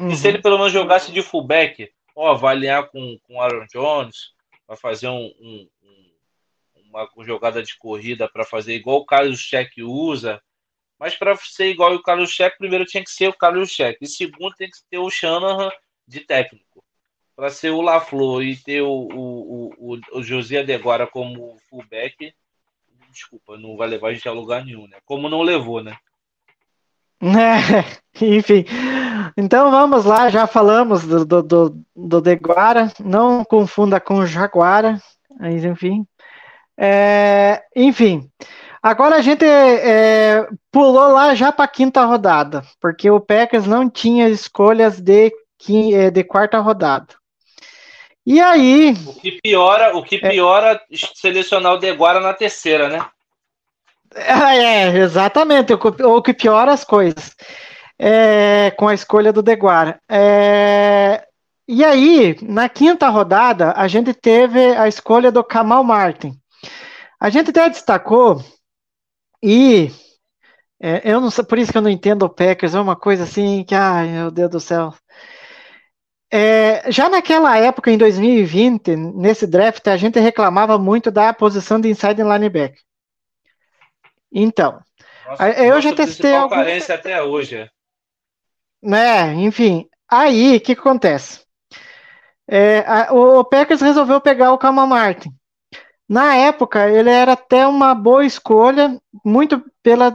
E se uhum. ele pelo menos jogasse de fullback, ó, vai alinhar com com o Aaron Jones, vai fazer um, um- um- uma jogada de corrida para fazer igual o Carlos Check usa. Mas para ser igual o Carlos Check, primeiro tinha que ser o Carlos Check. E segundo tem que ter o Shanahan de técnico. Para ser o LaFleur e ter o, o, o, o, José Adegora como fullback, desculpa, não vai levar a gente a lugar nenhum, né? Como não levou, né? É, [laughs] enfim. Então vamos lá, já falamos do, do, do, do Deguara, não confunda com o Jaguara, mas enfim. É, enfim, agora a gente é, pulou lá já para a quinta rodada, porque o Packers não tinha escolhas de, é, de quarta rodada. E aí, O que piora, o que piora selecionar o Deguara na terceira, né? É, exatamente, o que- o que piora as coisas. É, com a escolha do Deguara. É, e aí, na quinta rodada, a gente teve a escolha do Kamal Martin. A gente até destacou, e é, eu não sei, por isso que eu não entendo o Packers, é uma coisa assim que, ai meu Deus do céu. É, já naquela época, em 2020, nesse draft, a gente reclamava muito da posição de inside linebacker. Então, Nossa, eu já testei algum- carência até hoje. é. né, enfim, aí o que, acontece? É, a- o, o Packers resolveu pegar o Kamal Martin. Na época, ele era até uma boa escolha, muito pelas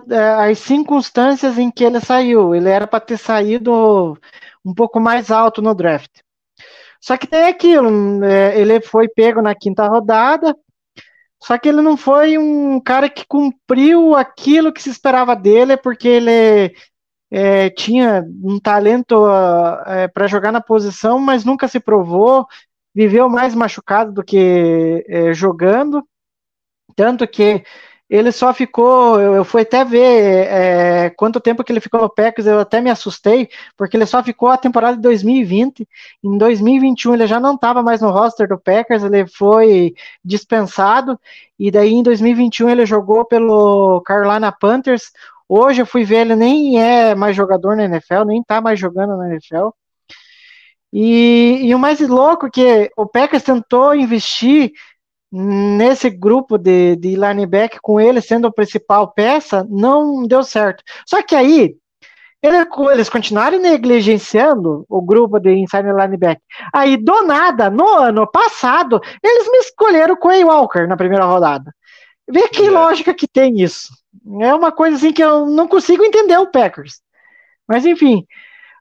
circunstâncias em que ele saiu. Ele era para ter saído um pouco mais alto no draft. Só que tem aquilo, é, ele foi pego na quinta rodada, só que ele não foi um cara que cumpriu aquilo que se esperava dele, porque ele é, tinha um talento para jogar na posição, mas nunca se provou, viveu mais machucado do que é, jogando, tanto que ele só ficou, eu, eu fui até ver é, quanto tempo que ele ficou no Packers, eu até me assustei, porque ele só ficou a temporada de 2020, em 2021 ele já não estava mais no roster do Packers, ele foi dispensado, e daí em 2021 ele jogou pelo Carolina Panthers, Hoje eu fui ver, ele nem é mais jogador na NFL, nem tá mais jogando na NFL. E, e o mais louco é que o Packers tentou investir nesse grupo de, de linebacker com ele sendo a principal peça, não deu certo. Só que aí, ele, eles continuaram negligenciando o grupo de inside linebacker. Aí, do nada, no ano passado, eles me escolheram o Quay Walker na primeira rodada. Vê que É. lógica que tem isso. É uma coisa assim que eu não consigo entender o Packers. Mas enfim,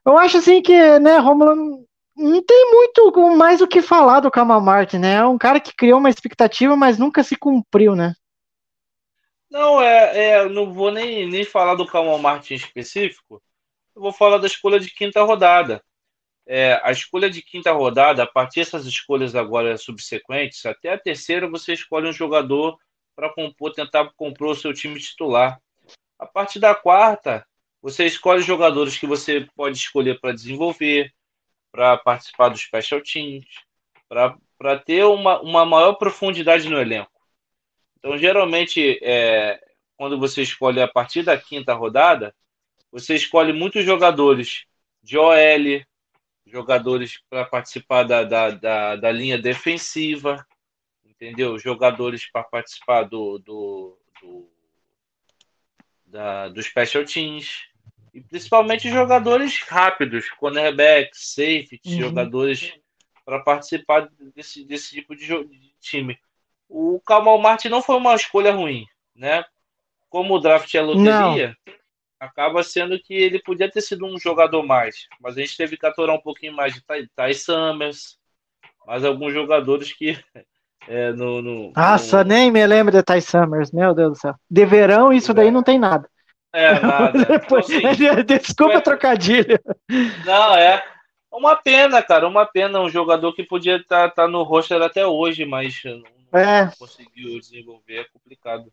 eu acho assim que, né, Romulo, não tem muito mais o que falar do Kamal Martin, né? É um cara que criou uma expectativa, mas nunca se cumpriu, né? Não, é, é, não vou nem, nem falar do Kamal Martin específico. Eu vou falar da escolha de quinta rodada. É, a escolha de quinta rodada, a partir dessas escolhas agora subsequentes, até a terceira você escolhe um jogador para compor, tentar compor o seu time titular. A partir da quarta, você escolhe jogadores que você pode escolher para desenvolver, para participar dos special teams, para ter uma, uma maior profundidade no elenco. Então, geralmente, é, quando você escolhe a partir da quinta rodada, você escolhe muitos jogadores de OL, jogadores para participar da, da, da, da linha defensiva, entendeu? Jogadores para participar do, do, do, da, do Special Teams. E principalmente jogadores rápidos, cornerbacks, safety, Uhum. jogadores para participar desse, desse tipo de, de time. O Kamal Martin não foi uma escolha ruim, né? Como o draft é loteria, acaba sendo que ele podia ter sido um jogador mais, mas a gente teve que aturar um pouquinho mais de Ty, Ty Summers, mais alguns jogadores que [laughs] é, no, no, Nossa, no- nem me lembro de Ty Summers, meu Deus do céu. De verão, isso daí não tem nada. É nada. [laughs] Então, Depois- assim, [laughs] Desculpa foi- trocadilho. Não, é uma pena, cara, uma pena. Um jogador que podia estar no roster até hoje, mas não É. conseguiu desenvolver, é complicado.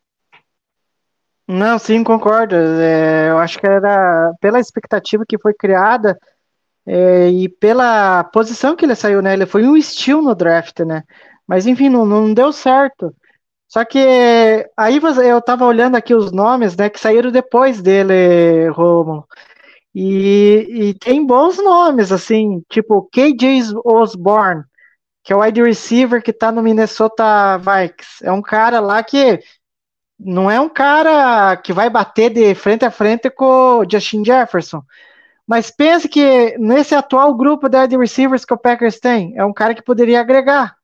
Não, sim, concordo. É, eu acho que era pela expectativa que foi criada é, e pela posição que ele saiu, né? Ele foi um steal no draft, né? Mas enfim, não, não deu certo. Só que aí eu tava olhando aqui os nomes, né, que saíram depois dele, Romulo. E, e tem bons nomes, assim, tipo KJ Osborne, que é o wide receiver que tá no Minnesota Vikings. É um cara lá que não é um cara que vai bater de frente a frente com o Justin Jefferson. Mas pense que nesse atual grupo de wide receivers que o Packers tem, é um cara que poderia agregar.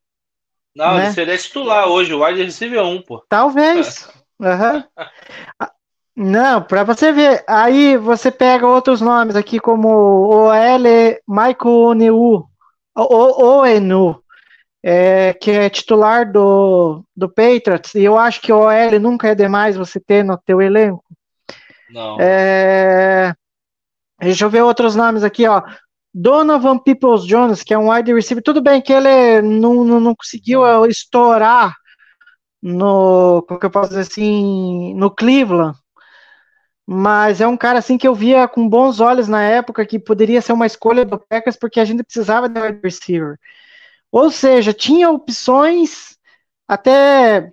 Não, Né? ele seria titular hoje, o wide receiver 1, pô. Talvez. [laughs] Ah, Não, para você ver. Aí você pega outros nomes aqui, como o L. Michael Oneu, o Oenu, é, que é titular do, do Patriots, e eu acho que o OL nunca é demais você ter no teu elenco. Não. É, Deixa eu ver outros nomes aqui, ó. Donovan Peoples Jones, que é um wide receiver. Tudo bem que ele não, não, não conseguiu eh, estourar no, como que eu posso dizer assim, no Cleveland. mas é um cara assim que eu via com bons olhos na época que poderia ser uma escolha do Packers porque a gente precisava de wide receiver. Ou seja, tinha opções até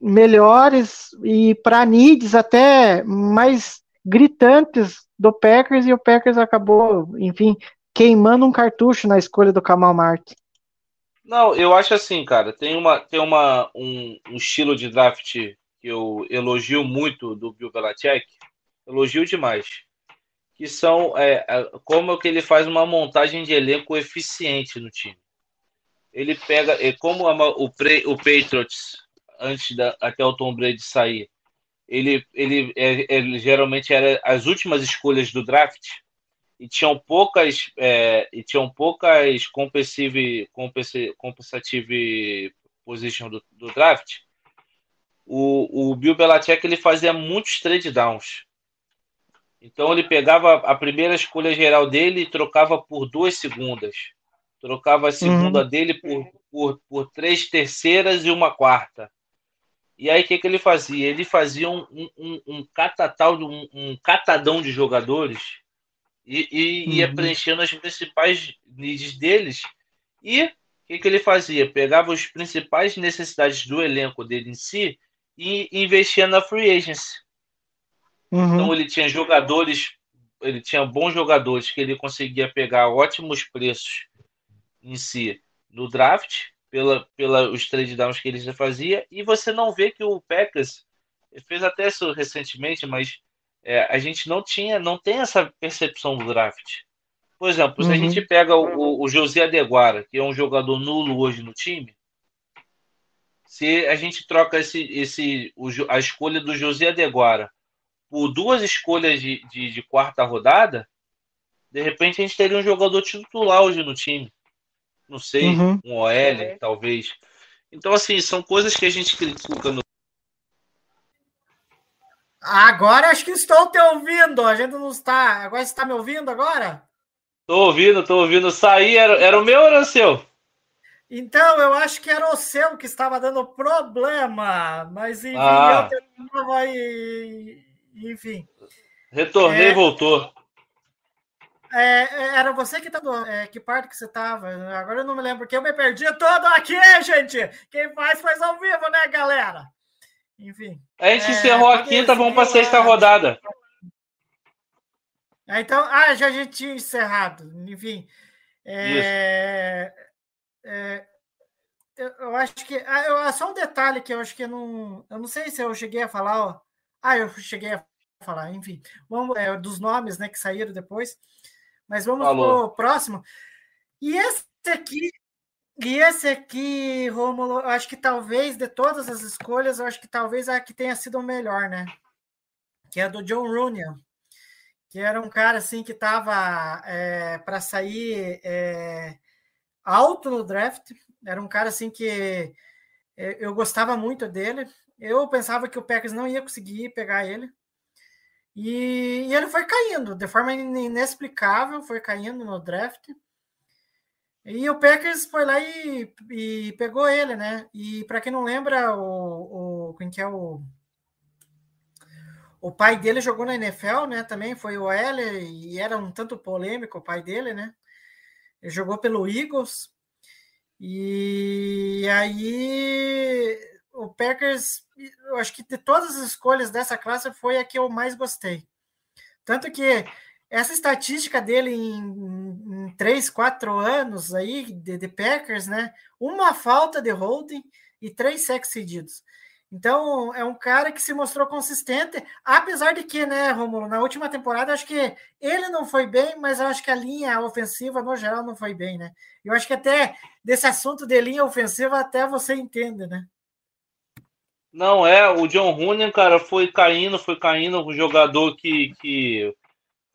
melhores e para needs até mais gritantes do Packers e o Packers acabou, enfim, queimando um cartucho na escolha do Kamal Mark. Não, eu acho assim, cara, tem uma tem uma um, um estilo de draft que eu elogio muito do Bill Belichick, elogio demais, que são é, como é que ele faz uma montagem de elenco eficiente no time. Ele pega, é, como a, o, pre, o Patriots antes da até o Tom Brady sair, ele ele, é, ele geralmente era as últimas escolhas do draft e tinham poucas é, e tinham poucas compensative, compensative position do, do draft. O, o Bill Belichick ele fazia muitos trade downs. Então ele pegava a primeira escolha geral dele e trocava por duas segundas. Trocava a segunda uhum. dele por, por, por três terceiras e uma quarta. E aí o que, que ele fazia? Ele fazia um, um, um catatal, um, um catadão de jogadores e, e uhum. ia preenchendo as principais needs deles. E o que, que ele fazia? Pegava as principais necessidades do elenco dele em si e investia na free agency. Uhum. Então ele tinha jogadores, ele tinha bons jogadores que ele conseguia pegar ótimos preços em si no draft, pela, pela os trade downs que ele já fazia, e você não vê que o Packers fez até isso recentemente, mas é, a gente não tinha, não tem essa percepção do draft. Por exemplo, uhum. se a uhum. gente pega o, o José Adeguara, que é um jogador nulo hoje no time, se a gente troca esse, esse, o, a escolha do José Adeguara por duas escolhas de, de, de, quarta rodada, de repente a gente teria um jogador titular hoje no time. Não sei, uhum. um OL, talvez. Então, assim, são coisas que a gente critica no Agora acho que estou te ouvindo. A gente não está. Agora você está me ouvindo agora? Estou ouvindo, estou ouvindo. Sair era, era o meu ou era o seu? Então, eu acho que era o seu que estava dando problema. Mas enfim, ah. eu terminava e. Enfim. Retornei e é... voltou. É, é, era você que estava. É, que parte que você estava? Agora eu não me lembro, porque eu me perdi todo aqui, gente! Quem faz faz ao vivo, né, galera? Enfim. A gente é, encerrou a quinta, vamos para a sexta rodada. É, então, ah, já a gente tinha encerrado. Enfim. É, é, eu acho que. Ah, eu, só um detalhe que eu acho que eu não. Eu não sei se eu cheguei a falar. Ó, ah, eu cheguei a falar, enfim. Vamos, é, dos nomes né, que saíram depois. Mas vamos para o próximo. E esse aqui e esse aqui, Rômulo, acho que talvez de todas as escolhas, eu acho que talvez a que tenha sido o melhor, né? Que é do John Rooney, que era um cara assim que estava é, para sair é, alto no draft. Era um cara assim que é, eu gostava muito dele. Eu pensava que o Packers não ia conseguir pegar ele. E, e ele foi caindo de forma inexplicável, foi caindo no draft. E o Packers foi lá e, e pegou ele, né? E para quem não lembra, o, o quem que é o o pai dele jogou na NFL, né? Também foi o L e era um tanto polêmico o pai dele, né? Ele jogou pelo Eagles. E aí o Packers, eu acho que de todas as escolhas dessa classe foi a que eu mais gostei. Tanto que essa estatística dele em, em 3, 4 anos aí de, de, Packers, né? Uma falta de holding e três sacks cedidos. Então, é um cara que se mostrou consistente, apesar de que, né, Romulo, na última temporada, acho que ele não foi bem, mas eu acho que a linha ofensiva, no geral, não foi bem, né? Eu acho que até desse assunto de linha ofensiva, até você entende, né? Não, é, o John Rooney, cara, foi caindo, foi caindo, um jogador que, que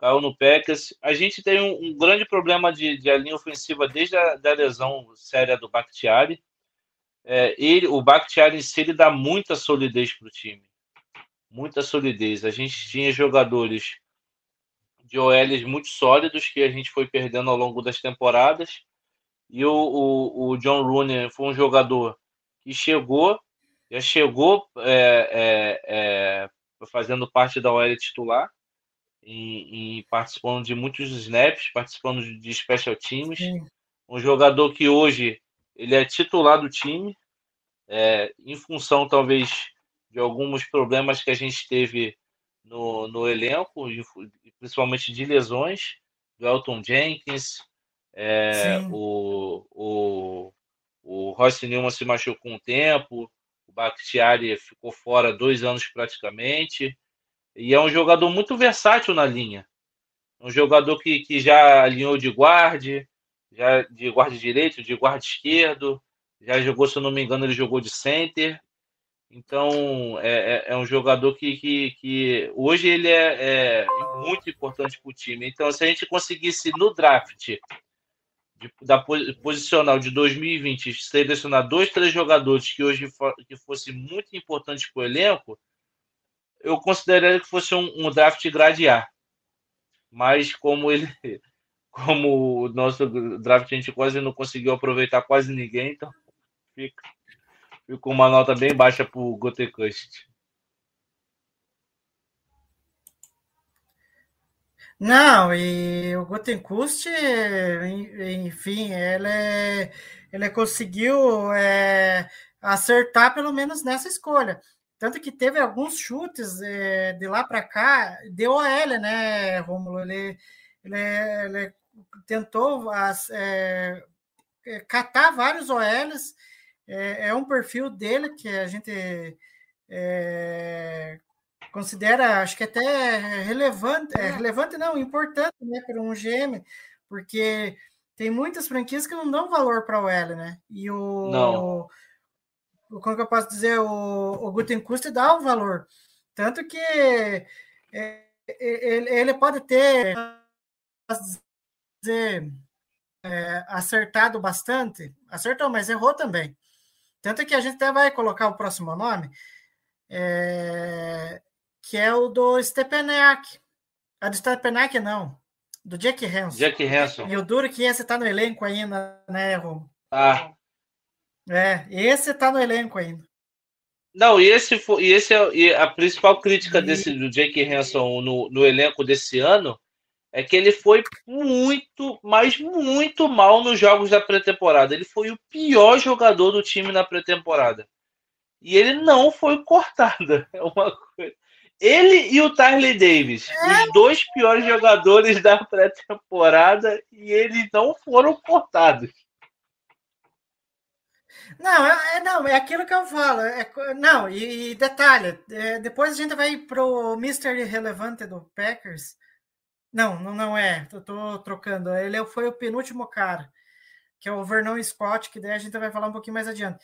caiu no Packers. A gente tem um, um grande problema de, de linha ofensiva desde a da lesão séria do Bakhtiari. É, ele, o Bakhtiari em si, ele dá muita solidez para o time. Muita solidez. A gente tinha jogadores de OLs muito sólidos que a gente foi perdendo ao longo das temporadas. E o, o, o John Rooney foi um jogador que chegou, já chegou é, é, é fazendo parte da OL titular e, e, participando de muitos snaps, participando de special teams. Sim. Um jogador que hoje ele é titular do time, é, em função talvez de alguns problemas que a gente teve no, no elenco, principalmente de lesões, do Elton Jenkins, é, o, o, o Royce Newman se machucou um tempo, o Bakhtiari ficou fora dois anos praticamente, e é um jogador muito versátil na linha. Um jogador que, que já alinhou de guarde, já de guarda direito, de guarda esquerdo, já jogou, se eu não me engano, ele jogou de center. Então, é, é, é um jogador que, que, que hoje ele é, é muito importante para o time. Então, se a gente conseguisse no draft de, da posicional de 2020 selecionar dois, três jogadores que hoje que fossem muito importantes para o elenco, eu consideraria que fosse um, um draft A. Mas como ele, [laughs] como o nosso draft a gente quase não conseguiu aproveitar quase ninguém, então fica, fica uma nota bem baixa para o Gotekust. Não, e o Gutenkust, enfim, ele, ele conseguiu é, acertar pelo menos nessa escolha. Tanto que teve alguns chutes é, de lá para cá, de OL, né, Romulo? Ele, ele, ele tentou as, é, é catar vários OLs, é, é, um perfil dele que a gente é, considera, acho que até relevante, é, relevante não, importante né, para um GM, porque tem muitas franquias que não dão valor para o L, né? E o. Não como que eu posso dizer, o, o Gutenkust dá um valor. Tanto que é, ele, ele pode ter dizer, é, acertado bastante, acertou, mas errou também. Tanto que a gente até vai colocar o próximo nome, é, que é o do Stepanek. A do Stepanek não, do Jack Hanson. Jack Hanson. E o duro que esse tá no elenco ainda, né, Romo? Ah, é, esse tá no elenco ainda. Não, e esse, foi, e esse é e a principal crítica e... desse do Jake Hanson no, no elenco desse ano é que ele foi muito, mas muito mal nos jogos da pré-temporada. Ele foi o pior jogador do time na pré-temporada. E ele não foi cortado. [laughs] É uma coisa. Ele e o Tyler Davis, é. os dois piores jogadores da pré-temporada, e eles não foram cortados. Não, é, é, não, é aquilo que eu falo. É, não, e, e detalhe, é, depois a gente vai pro Mystery Relevante do Packers. Não, não, não é. Eu tô trocando. Ele foi o penúltimo cara, que é o Vernon Scott, que daí a gente vai falar um pouquinho mais adiante.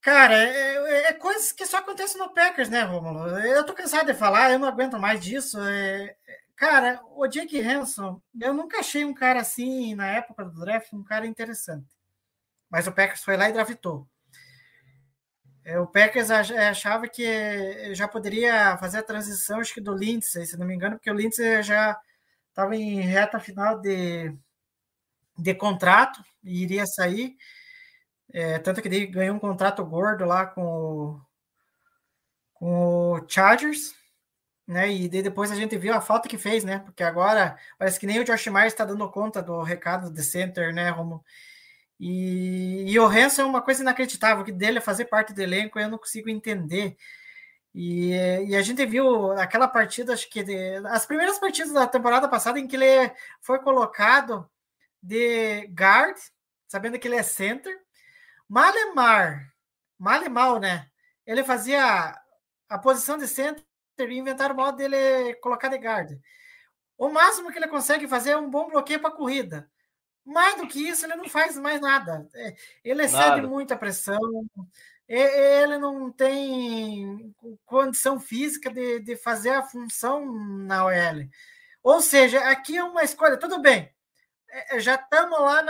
Cara, é, é, é coisas que só acontecem no Packers, né, Romulo? Eu tô cansado de falar, eu não aguento mais disso. É, cara, o Jake Hanson, eu nunca achei um cara assim, na época do draft, um cara interessante. Mas o Packers foi lá e draftou. É, o Packers é, achava que já poderia fazer a transição, acho que do Lindsay, se não me engano, porque o Lindsay já estava em reta final de, de contrato e iria sair. É, tanto que ele ganhou um contrato gordo lá com o, com o Chargers, né? E depois a gente viu a falta que fez, né? Porque agora parece que nem o Josh Myers está dando conta do recado de center, né, Romo? E, e o Hanson é uma coisa inacreditável, que dele é fazer parte do elenco, eu não consigo entender. E, e, a gente viu aquela partida, acho que de, as primeiras partidas da temporada passada em que ele foi colocado de guard, sabendo que ele é center. Malemar, Malemal, né? Ele fazia a posição de center e inventaram o modo dele colocar de guard. O máximo que ele consegue fazer é um bom bloqueio para corrida. Mais do que isso, ele não faz mais nada. É, ele excede muita pressão, ele não tem condição física de, de fazer a função na OL. Ou seja, aqui é uma escolha, tudo bem, é, é, já estamos lá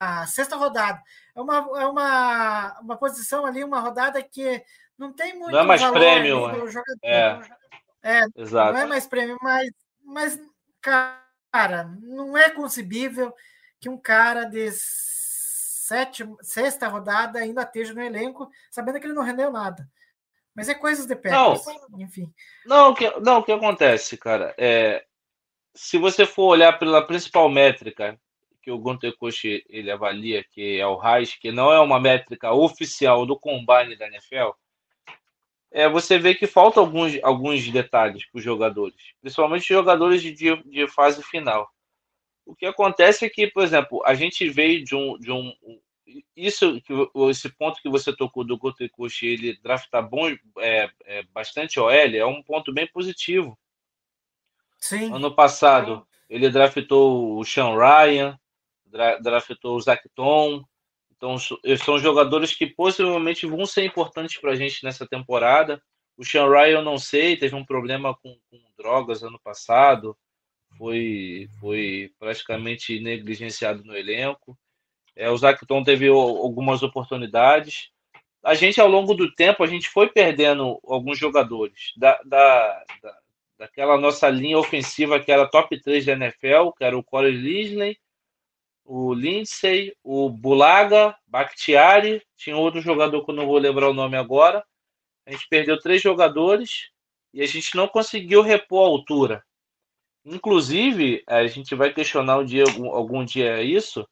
na sexta rodada. É uma, é uma, uma posição ali, uma rodada que não tem muito. Não é mais prêmio. É. é, Exato. Não é mais prêmio, mas, mas cara cara, não é concebível que um cara de sete, sexta rodada ainda esteja no elenco, sabendo que ele não rendeu nada. Mas é coisas de Packers, enfim. Não, o que, não, o que acontece, cara, é se você for olhar pela principal métrica que o Gunter Koch ele avalia, que é o RAIS, que não é uma métrica oficial do combine da NFL, é, você vê que faltam alguns, alguns detalhes para os jogadores, principalmente jogadores de, de fase final. O que acontece é que, por exemplo, a gente veio de um. De um isso, esse ponto que você tocou do Gunter Koch, ele draftar bom, é, é, bastante OL, é um ponto bem positivo. Sim. Ano passado, ele draftou o Sean Ryan, draftou o Zach Tom. Então, são jogadores que possivelmente vão ser importantes para a gente nessa temporada. O Sean Ryan, eu não sei, teve um problema com, com drogas ano passado, foi, foi praticamente negligenciado no elenco. É, o Zach Tom teve algumas oportunidades. A gente, ao longo do tempo, a gente foi perdendo alguns jogadores. Da, da, da daquela nossa linha ofensiva que era top 3 da NFL, que era o Corey Linsley, o Lindsay, o Bulaga, Bakhtiari, tinha outro jogador que eu não vou lembrar o nome agora. A gente perdeu três jogadores e a gente não conseguiu repor a altura. Inclusive, a gente vai questionar um dia, algum, algum dia isso,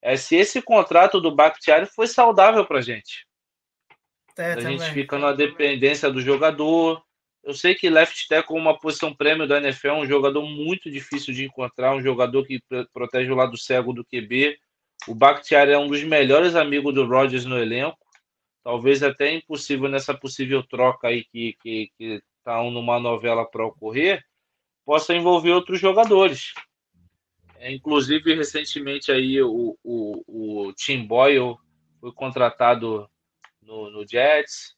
é se esse contrato do Bakhtiari foi saudável para a gente. É, a gente fica na dependência do jogador, eu sei que left tackle uma posição prêmio da NFL, é um jogador muito difícil de encontrar, um jogador que protege o lado cego do QB. O Bakhtiari é um dos melhores amigos do Rodgers no elenco. Talvez até impossível nessa possível troca aí que que, que tá numa novela para ocorrer, possa envolver outros jogadores. É, inclusive recentemente aí o, o, o Tim Boyle foi contratado no, no Jets.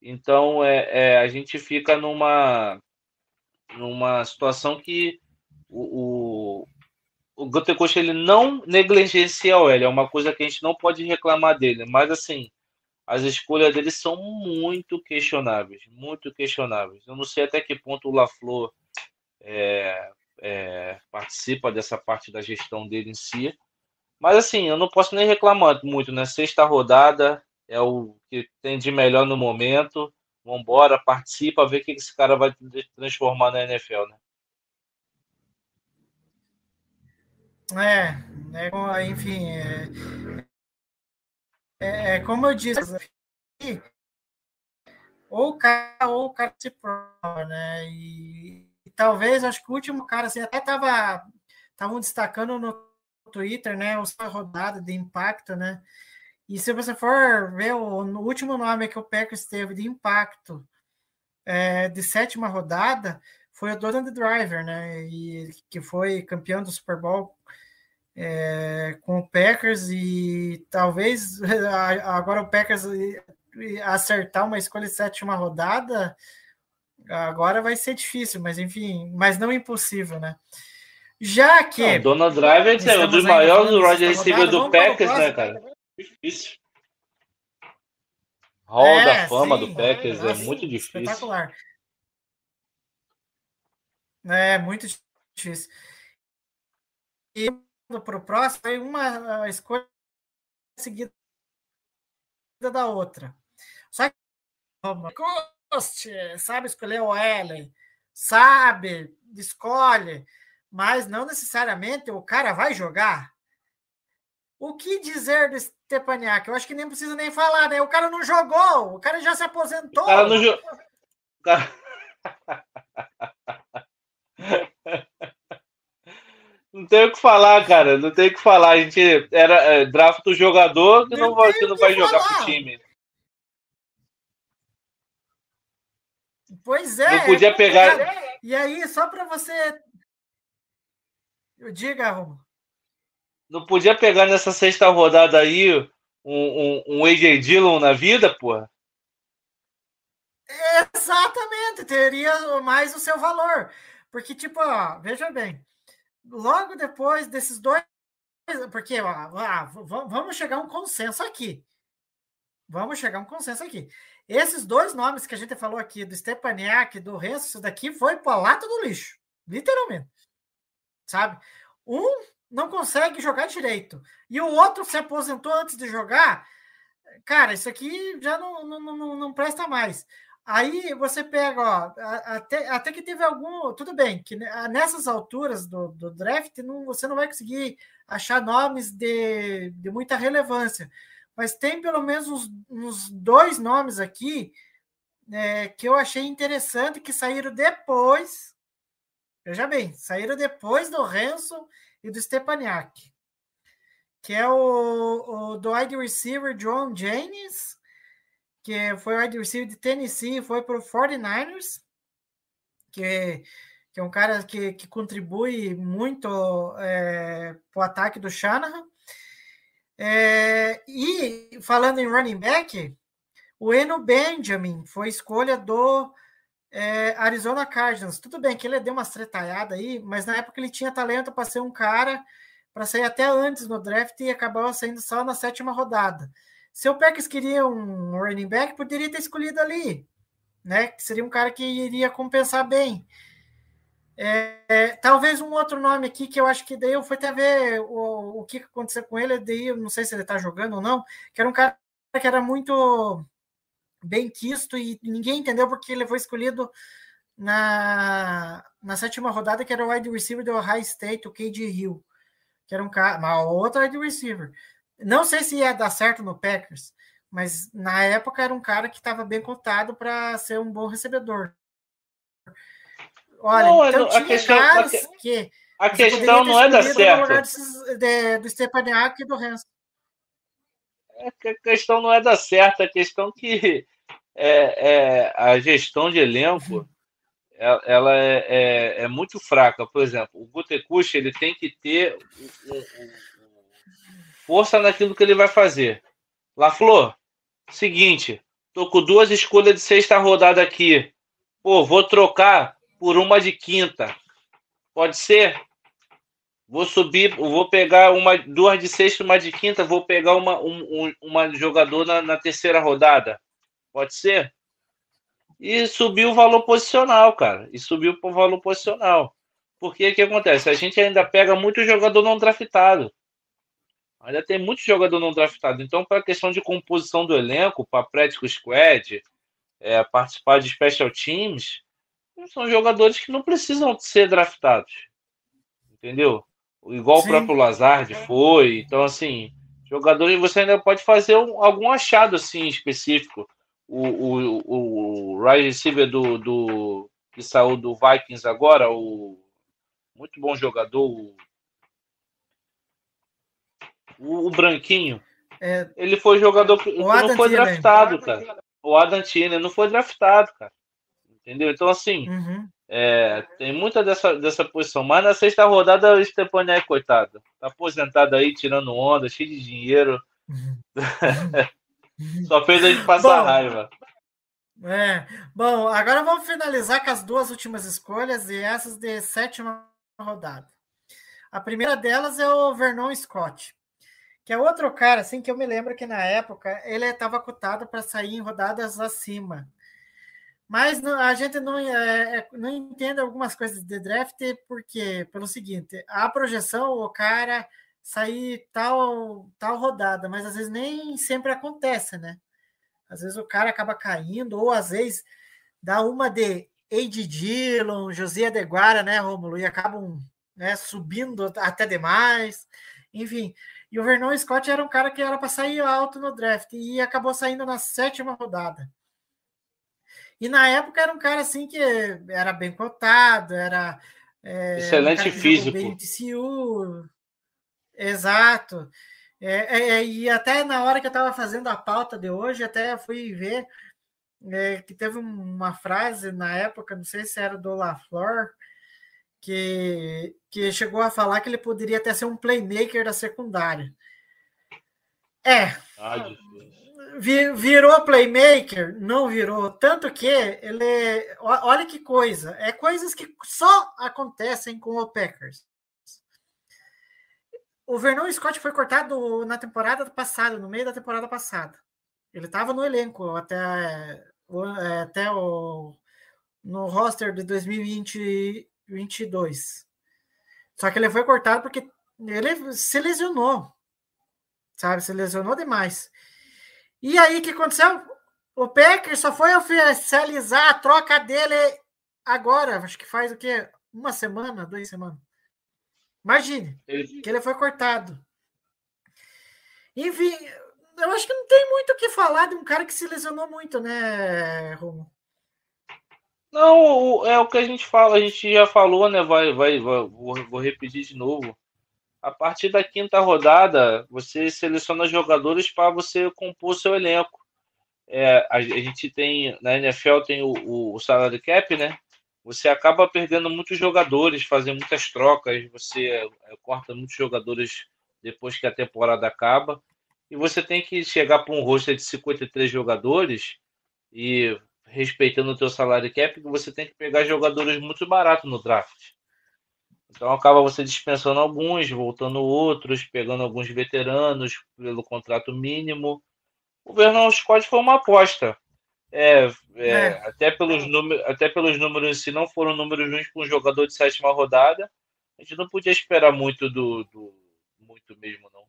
Então, é, é, a gente fica numa, numa situação que o, o, o ele não negligencia o L, é uma coisa que a gente não pode reclamar dele, mas assim, as escolhas dele são muito questionáveis, muito questionáveis. Eu não sei até que ponto o LaFleur é, é, participa dessa parte da gestão dele em si, mas assim, eu não posso nem reclamar muito, né? Sexta rodada, é o que tem de melhor no momento. Vamos embora, participa, ver o que esse cara vai transformar na NFL, né? É, é enfim, é, é, é, como eu disse, ou o cara, ou o cara se prova, né? E, e, talvez, acho que o último cara, assim, até tava, estavam destacando no Twitter, né? O rodada de impacto, né? E se você for ver o, o último nome que o Packers teve de impacto é, de sétima rodada foi o Donald Driver, né? E, que foi campeão do Super Bowl é, com o Packers e talvez [laughs] agora o Packers acertar uma escolha de sétima rodada agora vai ser difícil, mas enfim, mas não impossível, né? Já que. Não, Donald Driver é um dos maiores wide receiver do Packers, né, cara? Difícil. Hall é, da fama sim, do Packers é, é muito difícil. Espetacular. É, muito difícil. E para o próximo, foi uma escolha seguida da outra. Só que sabe escolher o L, sabe, escolhe, mas não necessariamente o cara vai jogar. O que dizer do Stepaniak? Eu acho que nem precisa nem falar, né? O cara não jogou, o cara já se aposentou. O cara não jogou. Cara... [laughs] Não tem o que falar, cara. Não tem o que falar. A gente era é, draft do jogador que não, vai, que não vai jogar pro time. Pois é. Não podia é pegar. E aí, só para você. Diga, Romo não podia pegar nessa sexta rodada aí um, um, um AJ Dillon na vida, porra? Exatamente, teria mais o seu valor. Porque, tipo, ó, veja bem, logo depois desses dois. Porque, ó, vamos chegar a um consenso aqui. Vamos chegar a um consenso aqui. Esses dois nomes que a gente falou aqui, do Stepaniak, do Renzo, isso daqui foi para lata do lixo. Literalmente. Sabe? Um não consegue jogar direito. E o outro se aposentou antes de jogar. Cara, isso aqui já não, não, não, não presta mais. Aí você pega, ó, até, até que teve algum. Tudo bem, que nessas alturas do, do draft não, você não vai conseguir achar nomes de, de muita relevância. Mas tem pelo menos uns, uns dois nomes aqui é, que eu achei interessante que saíram depois. Veja bem, saíram depois do Renzo e do Stepaniak. Que é o, o do wide receiver John Jennings que foi wide receiver de Tennessee, foi para o 49ers, que, que é um cara que, que contribui muito é, para o ataque do Shanahan. É, e falando em running back, o Eno Benjamin foi escolha do é, Arizona Cardinals. Tudo bem que ele deu uma tretalhadas aí, mas na época ele tinha talento para ser um cara para sair até antes no draft e acabou saindo só na sétima rodada. Se o Packers queria um running back, poderia ter escolhido ali, né? Que seria um cara que iria compensar bem. É, é, talvez um outro nome aqui que eu acho que daí eu fui até ver o, o que aconteceu com ele, daí eu não sei se ele está jogando ou não, que era um cara que era muito bem quisto e ninguém entendeu porque ele foi escolhido na, na sétima rodada, que era o wide receiver do Ohio State, o KD Hill, que era um cara, uma outra wide receiver. Não sei se ia dar certo no Packers, mas na época era um cara que estava bem cotado para ser um bom recebedor. Olha, não, então tinha questão, caras a, que. A questão não é dar certo. De, do Stepaniak e do Renzo. A questão não é dar certo, a questão que é, é a gestão de elenco ela é, é, é, muito fraca. Por exemplo, o Gutecush ele tem que ter força naquilo que ele vai fazer. La Flor, seguinte, tô com duas escolhas de sexta rodada aqui. Pô, vou trocar por uma de quinta. Pode ser? Vou subir, vou pegar uma, duas de sexta, uma de quinta, vou pegar uma, um, uma jogador na, na terceira rodada. Pode ser? E subiu o valor posicional, cara. E subiu o valor posicional. Porque o que acontece? A gente ainda pega muito jogador não draftado. Ainda tem muito jogador não draftado. Então, para a questão de composição do elenco, para prático squad, é, participar de special teams, são jogadores que não precisam ser draftados. Entendeu? Igual Sim. o próprio Lazard foi. Então, assim, jogadores você ainda pode fazer um, algum achado assim específico. O, o, o right receiver do, do que saiu do Vikings agora, o muito bom jogador, o o, o branquinho, é, ele foi jogador que não foi draftado, cara. O Adam Tiner não foi draftado, cara. Entendeu? Então, assim, uhum. é, tem muita dessa, dessa posição. Mas na sexta rodada, o Stepaniak, coitado, tá aposentado aí, tirando onda, cheio de dinheiro. [laughs] Uhum. Só fez a gente passar Bom, raiva. É. Bom, agora vamos finalizar com as duas últimas escolhas e essas de sétima rodada. A primeira delas é o Vernon Scott que é outro cara, assim, que eu me lembro que na época ele estava cotado para sair em rodadas acima. Mas a gente não, é, é, não entende algumas coisas de draft, porque, pelo seguinte, a projeção, o cara sair tal, tal rodada, mas às vezes nem sempre acontece, né? Às vezes o cara acaba caindo, ou às vezes dá uma de Eide Dillon, José Adeguara, né, Romulo, e acabam né, subindo até demais. Enfim, e o Vernon Scott era um cara que era para sair alto no draft e acabou saindo na sétima rodada. E na época era um cara assim que era bem cotado, era é, excelente um físico. Bem. Exato. É, é, é, e até na hora que eu estava fazendo a pauta de hoje, até fui ver é, que teve uma frase na época, não sei se era do LaFleur, que, que chegou a falar que ele poderia até ser um playmaker da secundária. É. Ah, virou playmaker? Não virou. Tanto que ele. Olha que coisa. É coisas que só acontecem com o Packers. O Vernon Scott foi cortado na temporada passada, no meio da temporada passada. Ele estava no elenco até, até o, no roster de 2020 22. Só que ele foi cortado porque ele se lesionou. Sabe? Se lesionou demais. E aí o que aconteceu? o Packers só foi oficializar a troca dele agora, acho que faz o quê? Uma semana, duas semanas. Imagine, Ele- que ele foi cortado. Enfim, eu acho que não tem muito o que falar de um cara que se lesionou muito, né, Romo? Não, é o que a gente fala, a gente já falou, né? Vai, vai, vai- vou, vou repetir de novo. A partir da quinta rodada, você seleciona jogadores para você compor seu elenco. É, a, a gente tem, na NFL tem o, o, o salary cap, né? Você acaba perdendo muitos jogadores, fazendo muitas trocas, você é, corta muitos jogadores depois que a temporada acaba. E você tem que chegar para um roster de 53 jogadores e respeitando o teu salário cap, você tem que pegar jogadores muito baratos no draft. Então acaba você dispensando alguns, voltando outros, pegando alguns veteranos pelo contrato mínimo. O Vernon Scott foi uma aposta. É, é, É. Até, pelos números, até pelos números si, não foram números ruins para um jogador de sétima rodada. A gente não podia esperar muito do, do muito mesmo, não.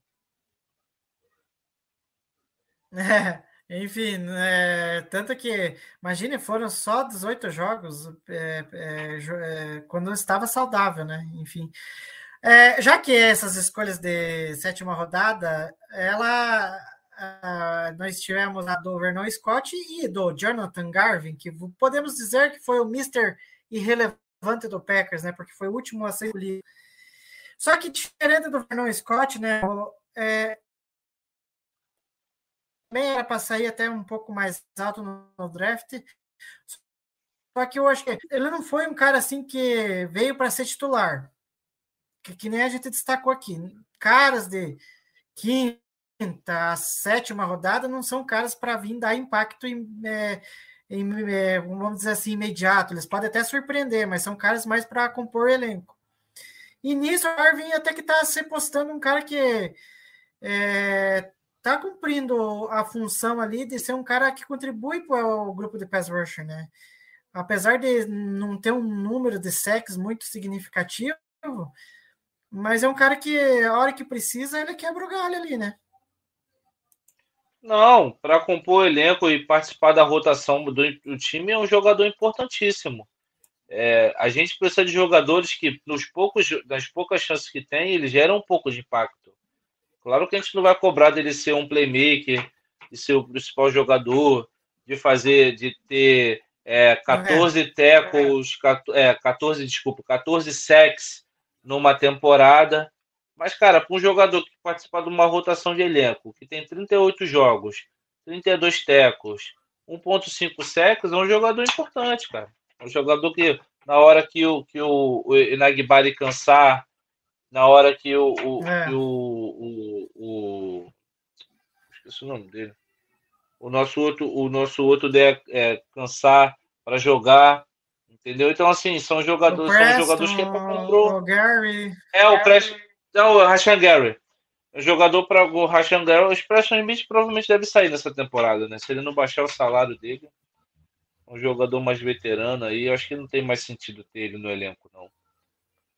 [laughs] É, enfim, é, tanto que, imagine, foram só 18 jogos é, é, é, quando estava saudável, né? Enfim. É, já que essas escolhas de sétima rodada, ela nós tivemos a do Vernon Scott e do Jonathan Garvin, que podemos dizer que foi o Mr. irrelevante do Packers, né? Porque foi o último a ser escolhido. Só que diferente do Vernon Scott, né? é, também era para sair até um pouco mais alto no, no draft. Só que eu acho que ele não foi um cara assim que veio para ser titular. Que, que nem a gente destacou aqui. Caras de quinta, sétima rodada não são caras para vir dar impacto em, é, em, é, vamos dizer assim, imediato. Eles podem até surpreender, mas são caras mais para compor elenco. E nisso, o Arvin até que está se postando um cara que é, tá cumprindo a função ali de ser um cara que contribui para o grupo de pass rusher, né? Apesar de não ter um número de sacks muito significativo, mas é um cara que a hora que precisa ele quebra o galho ali, né? Não, para compor o elenco e participar da rotação do, do time é um jogador importantíssimo. É, a gente precisa de jogadores que, nos poucos, nas poucas chances que tem, eles geram um pouco de impacto. Claro que a gente não vai cobrar dele ser um playmaker, de ser o principal jogador, de fazer, de ter é, 14 tackles, 14, é, 14, desculpa, 14 sacks numa temporada. Mas, cara, para um jogador que participa de uma rotação de elenco, que tem 38 jogos, 32 tackles, 1.5 sacks, é um jogador importante, cara. É um jogador que, na hora que o, que o, o Inagbari cansar, na hora que o, o, É. que o, o, o- esqueci o nome dele. O nosso outro, o nosso outro der é, cansar para jogar, entendeu? Então assim, são jogadores, são jogadores que é compor. o Gary, É o Preston, não, o Rashan Gary. O jogador para o Rashan Gary, o Preston Smith provavelmente deve sair nessa temporada, né? Se ele não baixar o salário dele, um jogador mais veterano aí, eu acho que não tem mais sentido ter ele no elenco, não.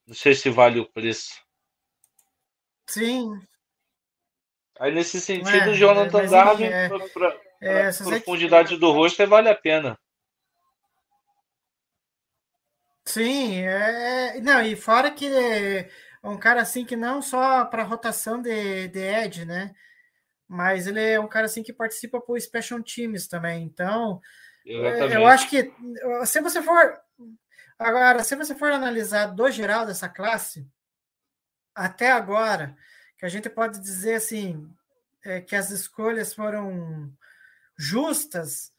Não sei se vale o preço. sim, Aí, nesse sentido, É, o Jonathan Garvin, é, pra- é, se você- profundidade do rosto, vale a pena. Sim, é, é- não, e fora que é um cara assim que não só para rotação de, de Edge, né? Mas ele é um cara assim que participa por Special Teams também. Então, é, Exatamente. eu acho que se você for agora, se você for analisar do geral dessa classe, até agora, que a gente pode dizer assim, é, que as escolhas foram justas,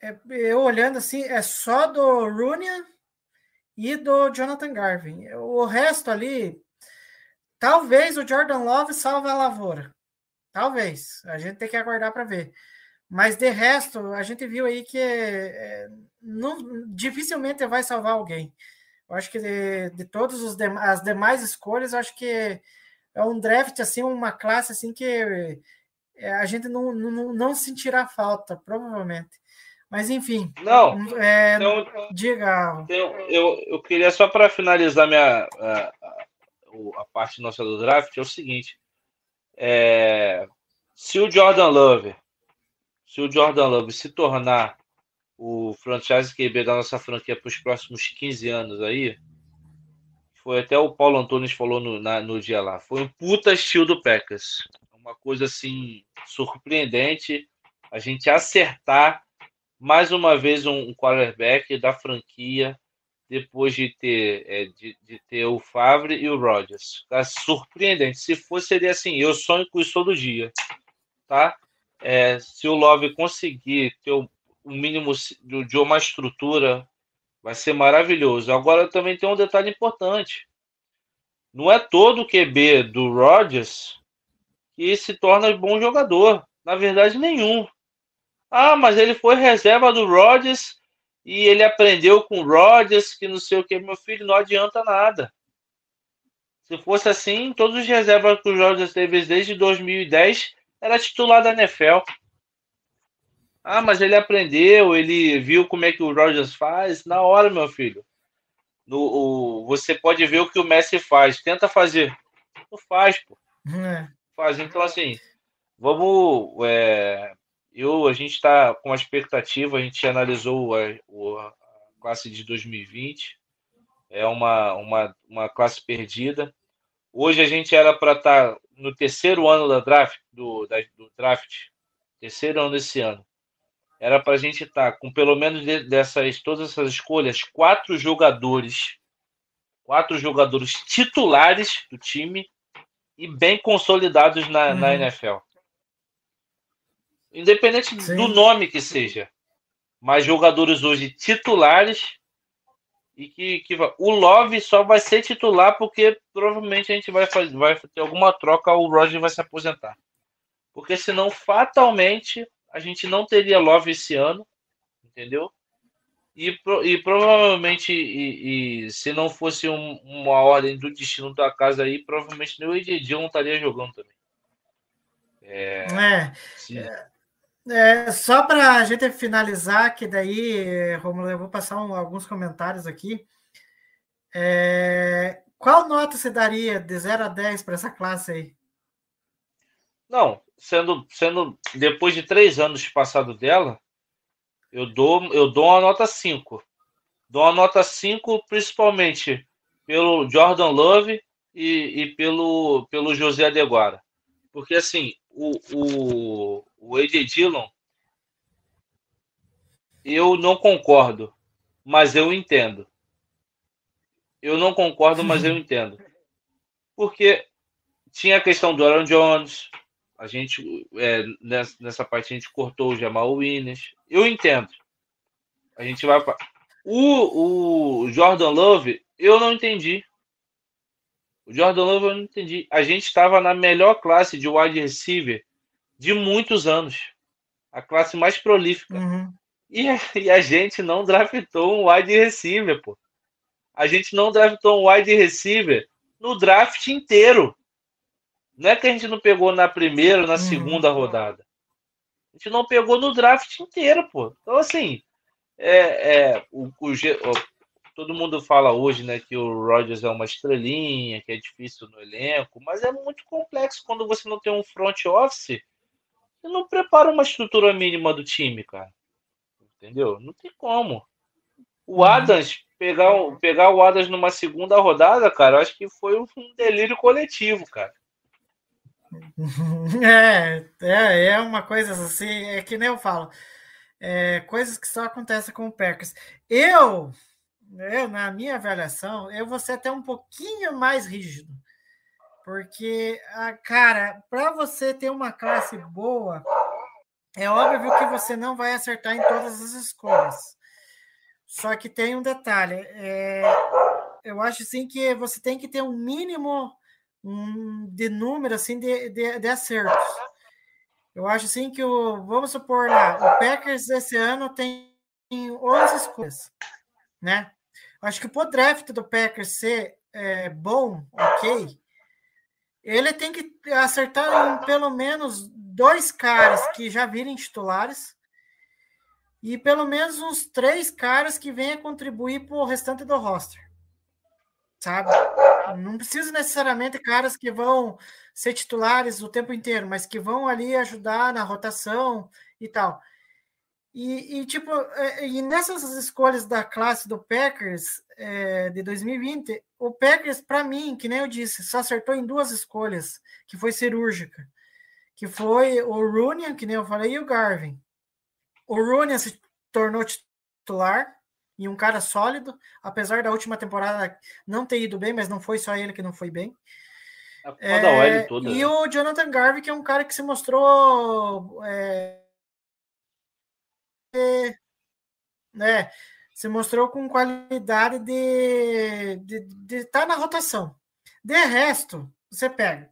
é, eu olhando assim, é só do Runia e do Jonathan Garvin. O resto ali, talvez o Jordan Love salve a lavoura. Talvez. A gente tem que aguardar para ver. Mas de resto, a gente viu aí que é, não, dificilmente vai salvar alguém. Eu acho que de, de todas dem as demais escolhas, acho que é um draft, assim, uma classe assim que é, a gente não, não, não sentirá falta, provavelmente. Mas enfim, Não, é, então, diga. então, eu, eu queria só para finalizar minha, a, a parte nossa do draft, é o seguinte. É, se o Jordan Love, se o Jordan Love se tornar o franchise QB da nossa franquia para os próximos 15 anos aí, foi até o Paulo Antunes falou no, na, no dia lá, foi um puta estilo do Packers. Uma coisa assim surpreendente a gente acertar mais uma vez um quarterback da franquia depois de ter, é, de, de, ter o Favre e o Rodgers. Tá surpreendente. Se fosse, seria assim, eu sonho com isso todo dia. Tá? É, se o Love conseguir ter o, o mínimo de, de uma estrutura, vai ser maravilhoso. Agora também tem um detalhe importante. Não é todo o QB do Rodgers que se torna bom jogador. Na verdade, nenhum. Ah, mas ele foi reserva do Rodgers e ele aprendeu com o Rodgers que não sei o que. Meu filho, não adianta nada. Se fosse assim, todos os reservas que o Rodgers teve desde 2010 era titular da NFL. Ah, mas ele aprendeu, ele viu como é que o Rodgers faz. Na hora, meu filho. No, o, você pode ver o que o Messi faz. Tenta fazer. Não faz, pô. É. Faz. Então, assim, vamos. É, eu, a gente está com uma expectativa, a gente analisou a, a, classe de 2020, é uma, uma, uma classe perdida. Hoje a gente era para estar tá no terceiro ano da draft, do, da, do draft, terceiro ano desse ano. Era para a gente estar tá com pelo menos dessas todas essas escolhas, quatro jogadores, quatro jogadores titulares do time e bem consolidados na, uhum. na NFL. Independente Sim. do nome que seja. Mas jogadores hoje titulares e que, que o Love só vai ser titular porque provavelmente a gente vai fazer vai ter alguma troca o Roger vai se aposentar. Porque senão fatalmente a gente não teria Love esse ano, entendeu? E, e provavelmente, e, e se não fosse um, uma ordem do destino da casa aí, provavelmente nem o não estaria jogando também. É, é, é é, só para a gente finalizar, que daí, Romulo, eu vou passar um, alguns comentários aqui. É, qual nota você daria de 0 a 10 para essa classe aí? Não, sendo, sendo depois de três anos passado dela, eu dou, eu dou uma nota 5. Dou uma nota 5, principalmente pelo Jordan Love e, e pelo, pelo José Adeguara. Porque assim, o, o, o AJ Dillon, eu não concordo, mas eu entendo. Eu não concordo, mas eu [laughs] entendo. Porque tinha a questão do Aaron Jones, a gente, é, nessa, nessa parte, a gente cortou o Jamal Williams. Eu entendo. A gente vai. O, o Jordan Love, eu não entendi. O Jordan Love eu não entendi. A gente estava na melhor classe de wide receiver de muitos anos. A classe mais prolífica. Uhum. E, e, a gente não draftou um wide receiver, pô. A gente não draftou um wide receiver no draft inteiro. Não é que a gente não pegou na primeira, na uhum. segunda rodada. A gente não pegou no draft inteiro, pô. Então, assim, é, é o, o, todo mundo fala hoje, né, que o Rodgers é uma estrelinha, que é difícil no elenco, mas é muito complexo quando você não tem um front office você não prepara uma estrutura mínima do time, cara. Entendeu? Não tem como. O uhum. Adams, pegar, pegar o Adams numa segunda rodada, cara, eu acho que foi um delírio coletivo, cara. [laughs] É, é, é uma coisa assim, é que nem eu falo, é, coisas que só acontecem com o Packers. Eu, eu, na minha avaliação, eu vou ser até um pouquinho mais rígido. Porque, cara, para você ter uma classe boa, é óbvio que você não vai acertar em todas as escolhas. Só que tem um detalhe. É, eu acho assim que você tem que ter um mínimo de número assim de, de, de, acertos. Eu acho assim que o. Vamos supor lá, o Packers esse ano tem 11 escolhas. Né? Acho que o draft do Packers ser é, bom, ok, ele tem que acertar em pelo menos dois caras que já virem titulares e pelo menos uns três caras que venham contribuir para o restante do roster. Sabe? Não precisa necessariamente caras que vão ser titulares o tempo inteiro, mas que vão ali ajudar na rotação e tal. E, e, tipo, é, e nessas escolhas da classe do Packers é, de 2020, o Packers, para mim, que nem eu disse, só acertou em duas escolhas, que foi cirúrgica, que foi o Rooney, que nem eu falei, e o Garvin. O Rooney se tornou titular e um cara sólido, apesar da última temporada não ter ido bem, mas não foi só ele que não foi bem. É, toda, e né? o Jonathan Garvey, que é um cara que se mostrou é, né, se mostrou com qualidade de estar de, de tá na rotação. De resto, você pega.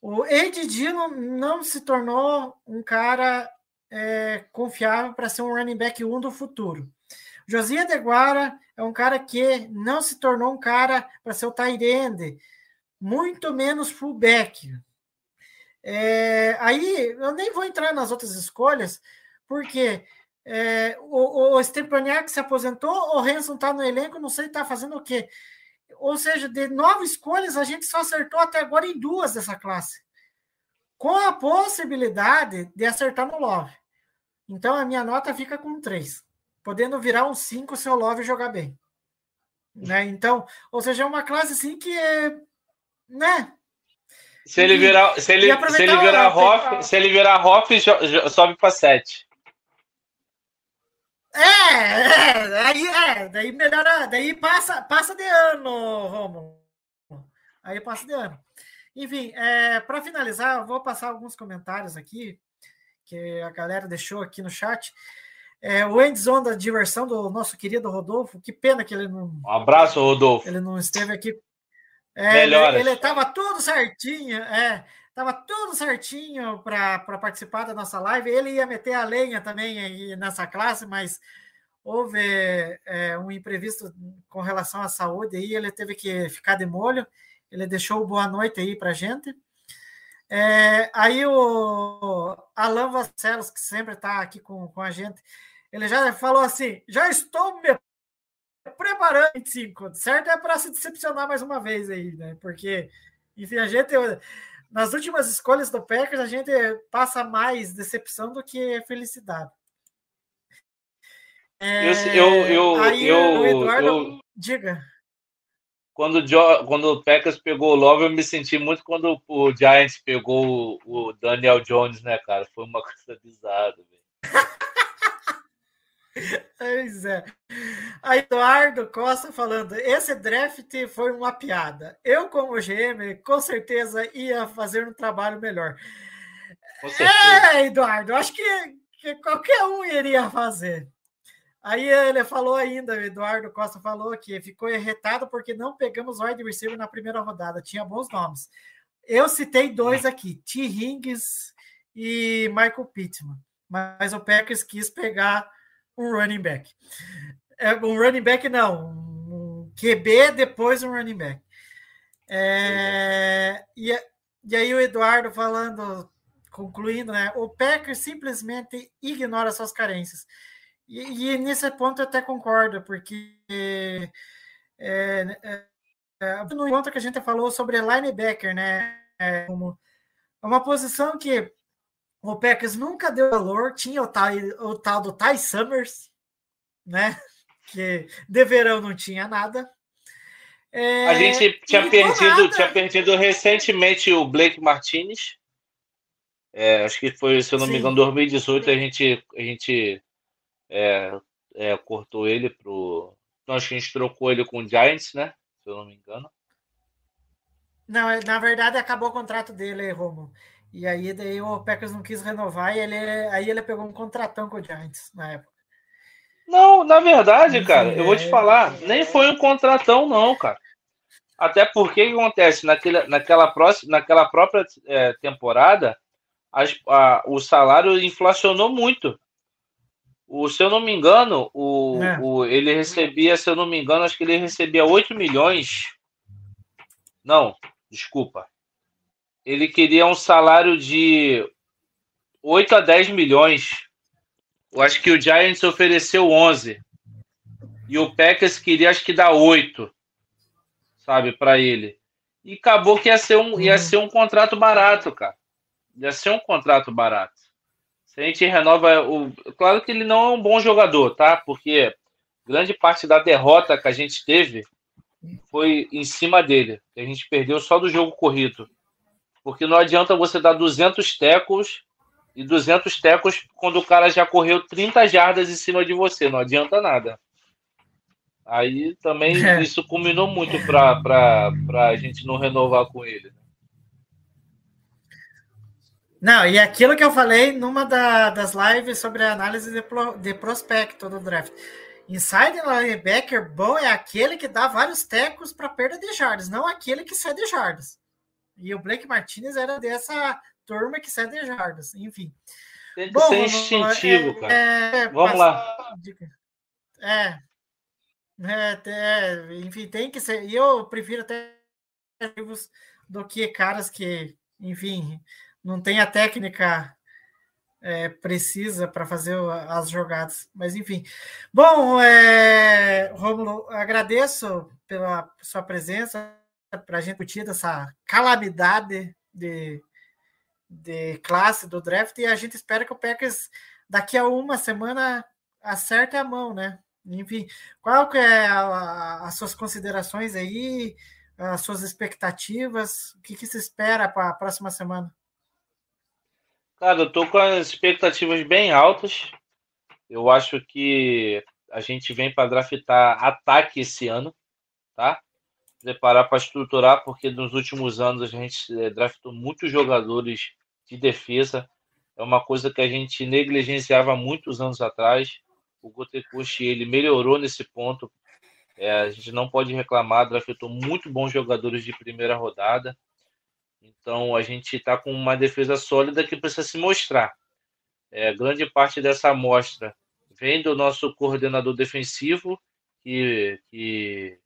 O Ed Dino não se tornou um cara é, confiável para ser um running back 1 do futuro. Josias Deguara é um cara que não se tornou um cara para ser o end, muito menos fullback. É, aí eu nem vou entrar nas outras escolhas, porque é, o, o Stepaniak se aposentou, o Hanson está no elenco, não sei está fazendo o quê. Ou seja, de nove escolhas, a gente só acertou até agora em duas dessa classe. Com a possibilidade de acertar no Love. Então a minha nota fica com três. Podendo virar um cinco se o Love jogar bem. Né? Então, ou seja, é uma classe assim que é. Né? Se ele virar, se ele, se ele virar Hoff, se ele virar Hoff, sobe para 7. É, é, aí é, daí melhora, daí passa, passa de ano, Romulo. Aí passa de ano. Enfim, é, para finalizar, vou passar alguns comentários aqui que a galera deixou aqui no chat. É, o endzone da diversão do nosso querido Rodolfo, que pena que ele não. Um abraço, Rodolfo. Ele não esteve aqui. É, ele estava tudo certinho, é. Tava tudo certinho para participar da nossa live. Ele ia meter a lenha também aí nessa classe, mas houve é, um imprevisto com relação à saúde e ele teve que ficar de molho. Ele deixou boa noite aí para gente. É, aí o Alan Vascelos, que sempre está aqui com, com a gente, ele já falou assim: já estou me preparando 25, certo? É para se decepcionar mais uma vez aí, né? Porque, enfim, a gente nas últimas escolhas do Packers, a gente passa mais decepção do que felicidade. É, eu, eu, aí, eu, Eduardo, eu, diga. Quando o, quando o Packers pegou o Love, eu me senti muito quando o Giants pegou o, o Daniel Jones, né, cara? Foi uma [laughs] coisa bizarra, velho. [laughs] Pois é. A Eduardo Costa falando: esse draft foi uma piada. Eu, como GM, com certeza ia fazer um trabalho melhor. É, Eduardo, acho que, que qualquer um iria fazer. Aí ele falou ainda, o Eduardo Costa falou que ficou irritado porque não pegamos wide receiver na primeira rodada. Tinha bons nomes. Eu citei dois aqui: T. Hingis e Michael Pittman. Mas o Packers quis pegar um running back. É, um running back não, um QB depois um running back. É, e, e aí o Eduardo falando, concluindo, né? O Packers simplesmente ignora suas carências. E, e nesse ponto eu até concordo, porque é, é, é, no encontro que a gente falou sobre linebacker, né? É, como, é uma posição que o Packers nunca deu valor, tinha o tal, o tal do Ty Summers, né? [laughs] Que de verão não tinha nada. É, a gente tinha perdido, tinha perdido recentemente o Blake Martinez. É, acho que foi, se eu não Sim. me engano, 2018 a gente, a gente é, é, cortou ele pro. Então, acho que a gente trocou ele com o Giants, né? Se eu não me engano. Não, na verdade acabou o contrato dele, Romo. E aí daí o Packers não quis renovar e ele, aí ele pegou um contratão com o Giants na época. Não, na verdade, cara, eu vou te é. falar, nem foi um contratão, não, cara. Até porque o que acontece? Naquela, naquela, próxima, naquela própria é, temporada, as, a, o salário inflacionou muito. O, se eu não me engano, o, é. o, ele recebia, se eu não me engano, acho que ele recebia 8 milhões. Não, desculpa ele queria um salário de 8 a 10 milhões. Eu acho que o Giants ofereceu 11. E o Packers queria, acho que, dar 8, sabe, para ele. E acabou que ia ser, um, ia uhum. ser um contrato barato, cara. Ia ser um contrato barato, Se a gente renova o. Claro que ele não é um bom jogador, tá? Porque grande parte da derrota que a gente teve foi em cima dele. A gente perdeu só do jogo corrido. Porque não adianta você dar 200 tecos e 200 tecos quando o cara já correu 30 jardas em cima de você. Não adianta nada. Aí também é. isso culminou muito para a gente não renovar com ele. Não, e aquilo que eu falei numa da, das lives sobre a análise de, pro, de prospecto do draft. Inside linebacker bom é aquele que dá vários tecos para perda de jardas, não aquele que sai de jardas. E o Blake Martinez era dessa turma que sai de jardas, enfim. Tem que bom, ser instintivo, é, cara. É, vamos lá. É, é, é, enfim, tem que ser. E eu prefiro até do que caras que, enfim, não tem a técnica é, precisa para fazer as jogadas. Mas enfim. Bom, é, Romulo, agradeço pela sua presença, para a gente discutir dessa calamidade de, de classe do draft e a gente espera que o Packers daqui a uma semana acerte a mão, né? Enfim, qual que é a, a, as suas considerações aí, as suas expectativas? O que, que se espera para a próxima semana? Cara, eu tô com as expectativas bem altas. Eu acho que a gente vem para draftar ataque esse ano, tá? Preparar para estruturar, porque nos últimos anos a gente eh, draftou muitos jogadores de defesa. É uma coisa que a gente negligenciava muitos anos atrás. O Gotekushi, ele melhorou nesse ponto. É, a gente não pode reclamar, draftou muito bons jogadores de primeira rodada. Então a gente está com uma defesa sólida que precisa se mostrar. É, grande parte dessa amostra vem do nosso coordenador defensivo, que, que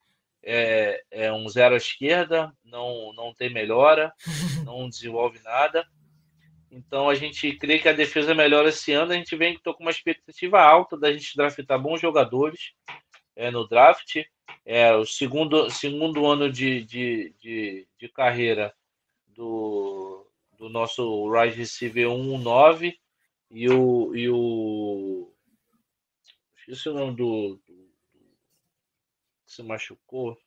é, é, um zero à esquerda, não, não tem melhora, [laughs] não desenvolve nada. Então a gente crê que a defesa melhora esse ano. A gente vem tô com uma expectativa alta da gente draftar bons jogadores é, no draft. É, o segundo, segundo ano de, de, de, de carreira do, do nosso wide receiver 1-9 e o, e o. Esqueci o nome do, se machucou.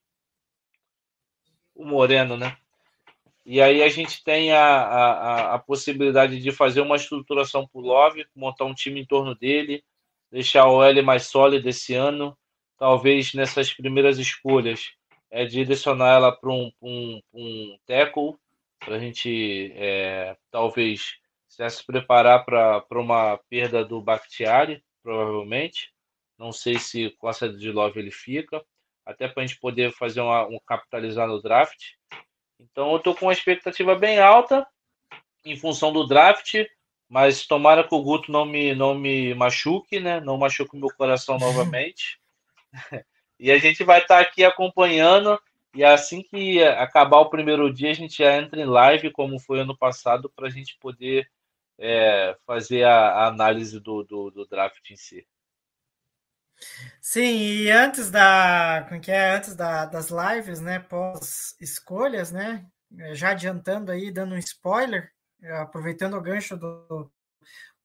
O Moreno, né? E aí a gente tem a, a, a possibilidade de fazer uma estruturação para o Love, montar um time em torno dele, deixar o L mais sólido esse ano. Talvez nessas primeiras escolhas é direcionar ela para um, um, um tackle para a gente é, talvez se preparar para uma perda do Bakhtiari, provavelmente. Não sei se com a saída de Love ele fica, até para a gente poder fazer uma, um capitalizar no draft. Então eu estou com uma expectativa bem alta em função do draft, mas tomara que o Guto não me, não me machuque, né? Não machuque meu coração [laughs] novamente. e a gente vai estar tá aqui acompanhando e assim que acabar o primeiro dia, a gente já entra em live, como foi ano passado, para a gente poder é, fazer a, a análise do, do, do, draft em si. Sim, e antes da, como que é, antes da, das lives, né, pós escolhas, né, já adiantando aí, dando um spoiler, aproveitando o gancho do,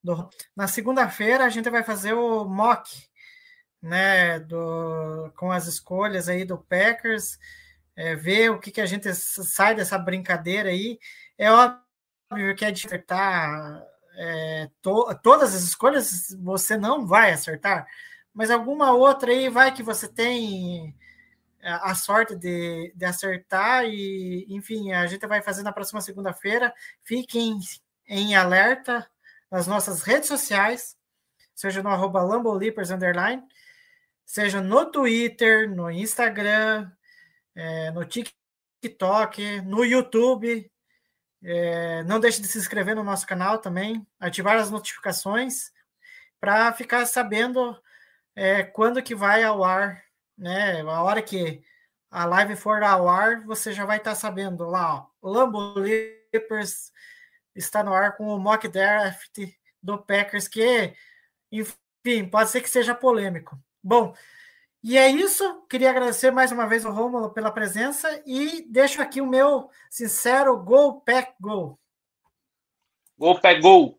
do na segunda-feira a gente vai fazer o mock, né, do, com as escolhas aí do Packers, é, ver o que, que a gente sai dessa brincadeira aí. É óbvio que é de acertar é, to, todas as escolhas, você não vai acertar, mas alguma outra aí vai que você tem é, a sorte de, de acertar e, enfim, a gente vai fazer na próxima segunda-feira. Fiquem em alerta nas nossas redes sociais, seja no arroba underline, seja no Twitter, no Instagram, é, no TikTok, no YouTube. É, não deixe de se inscrever no nosso canal também, ativar as notificações para ficar sabendo é, quando que vai ao ar, né? A hora que a live for ao ar, você já vai estar tá sabendo lá, ó, Lambo Leapers está no ar com o mock draft do Packers, que, enfim, pode ser que seja polêmico. Bom, e é isso. Queria agradecer mais uma vez ao Rômulo pela presença e deixo aqui o meu sincero Go Pack Go. Go Pack Go.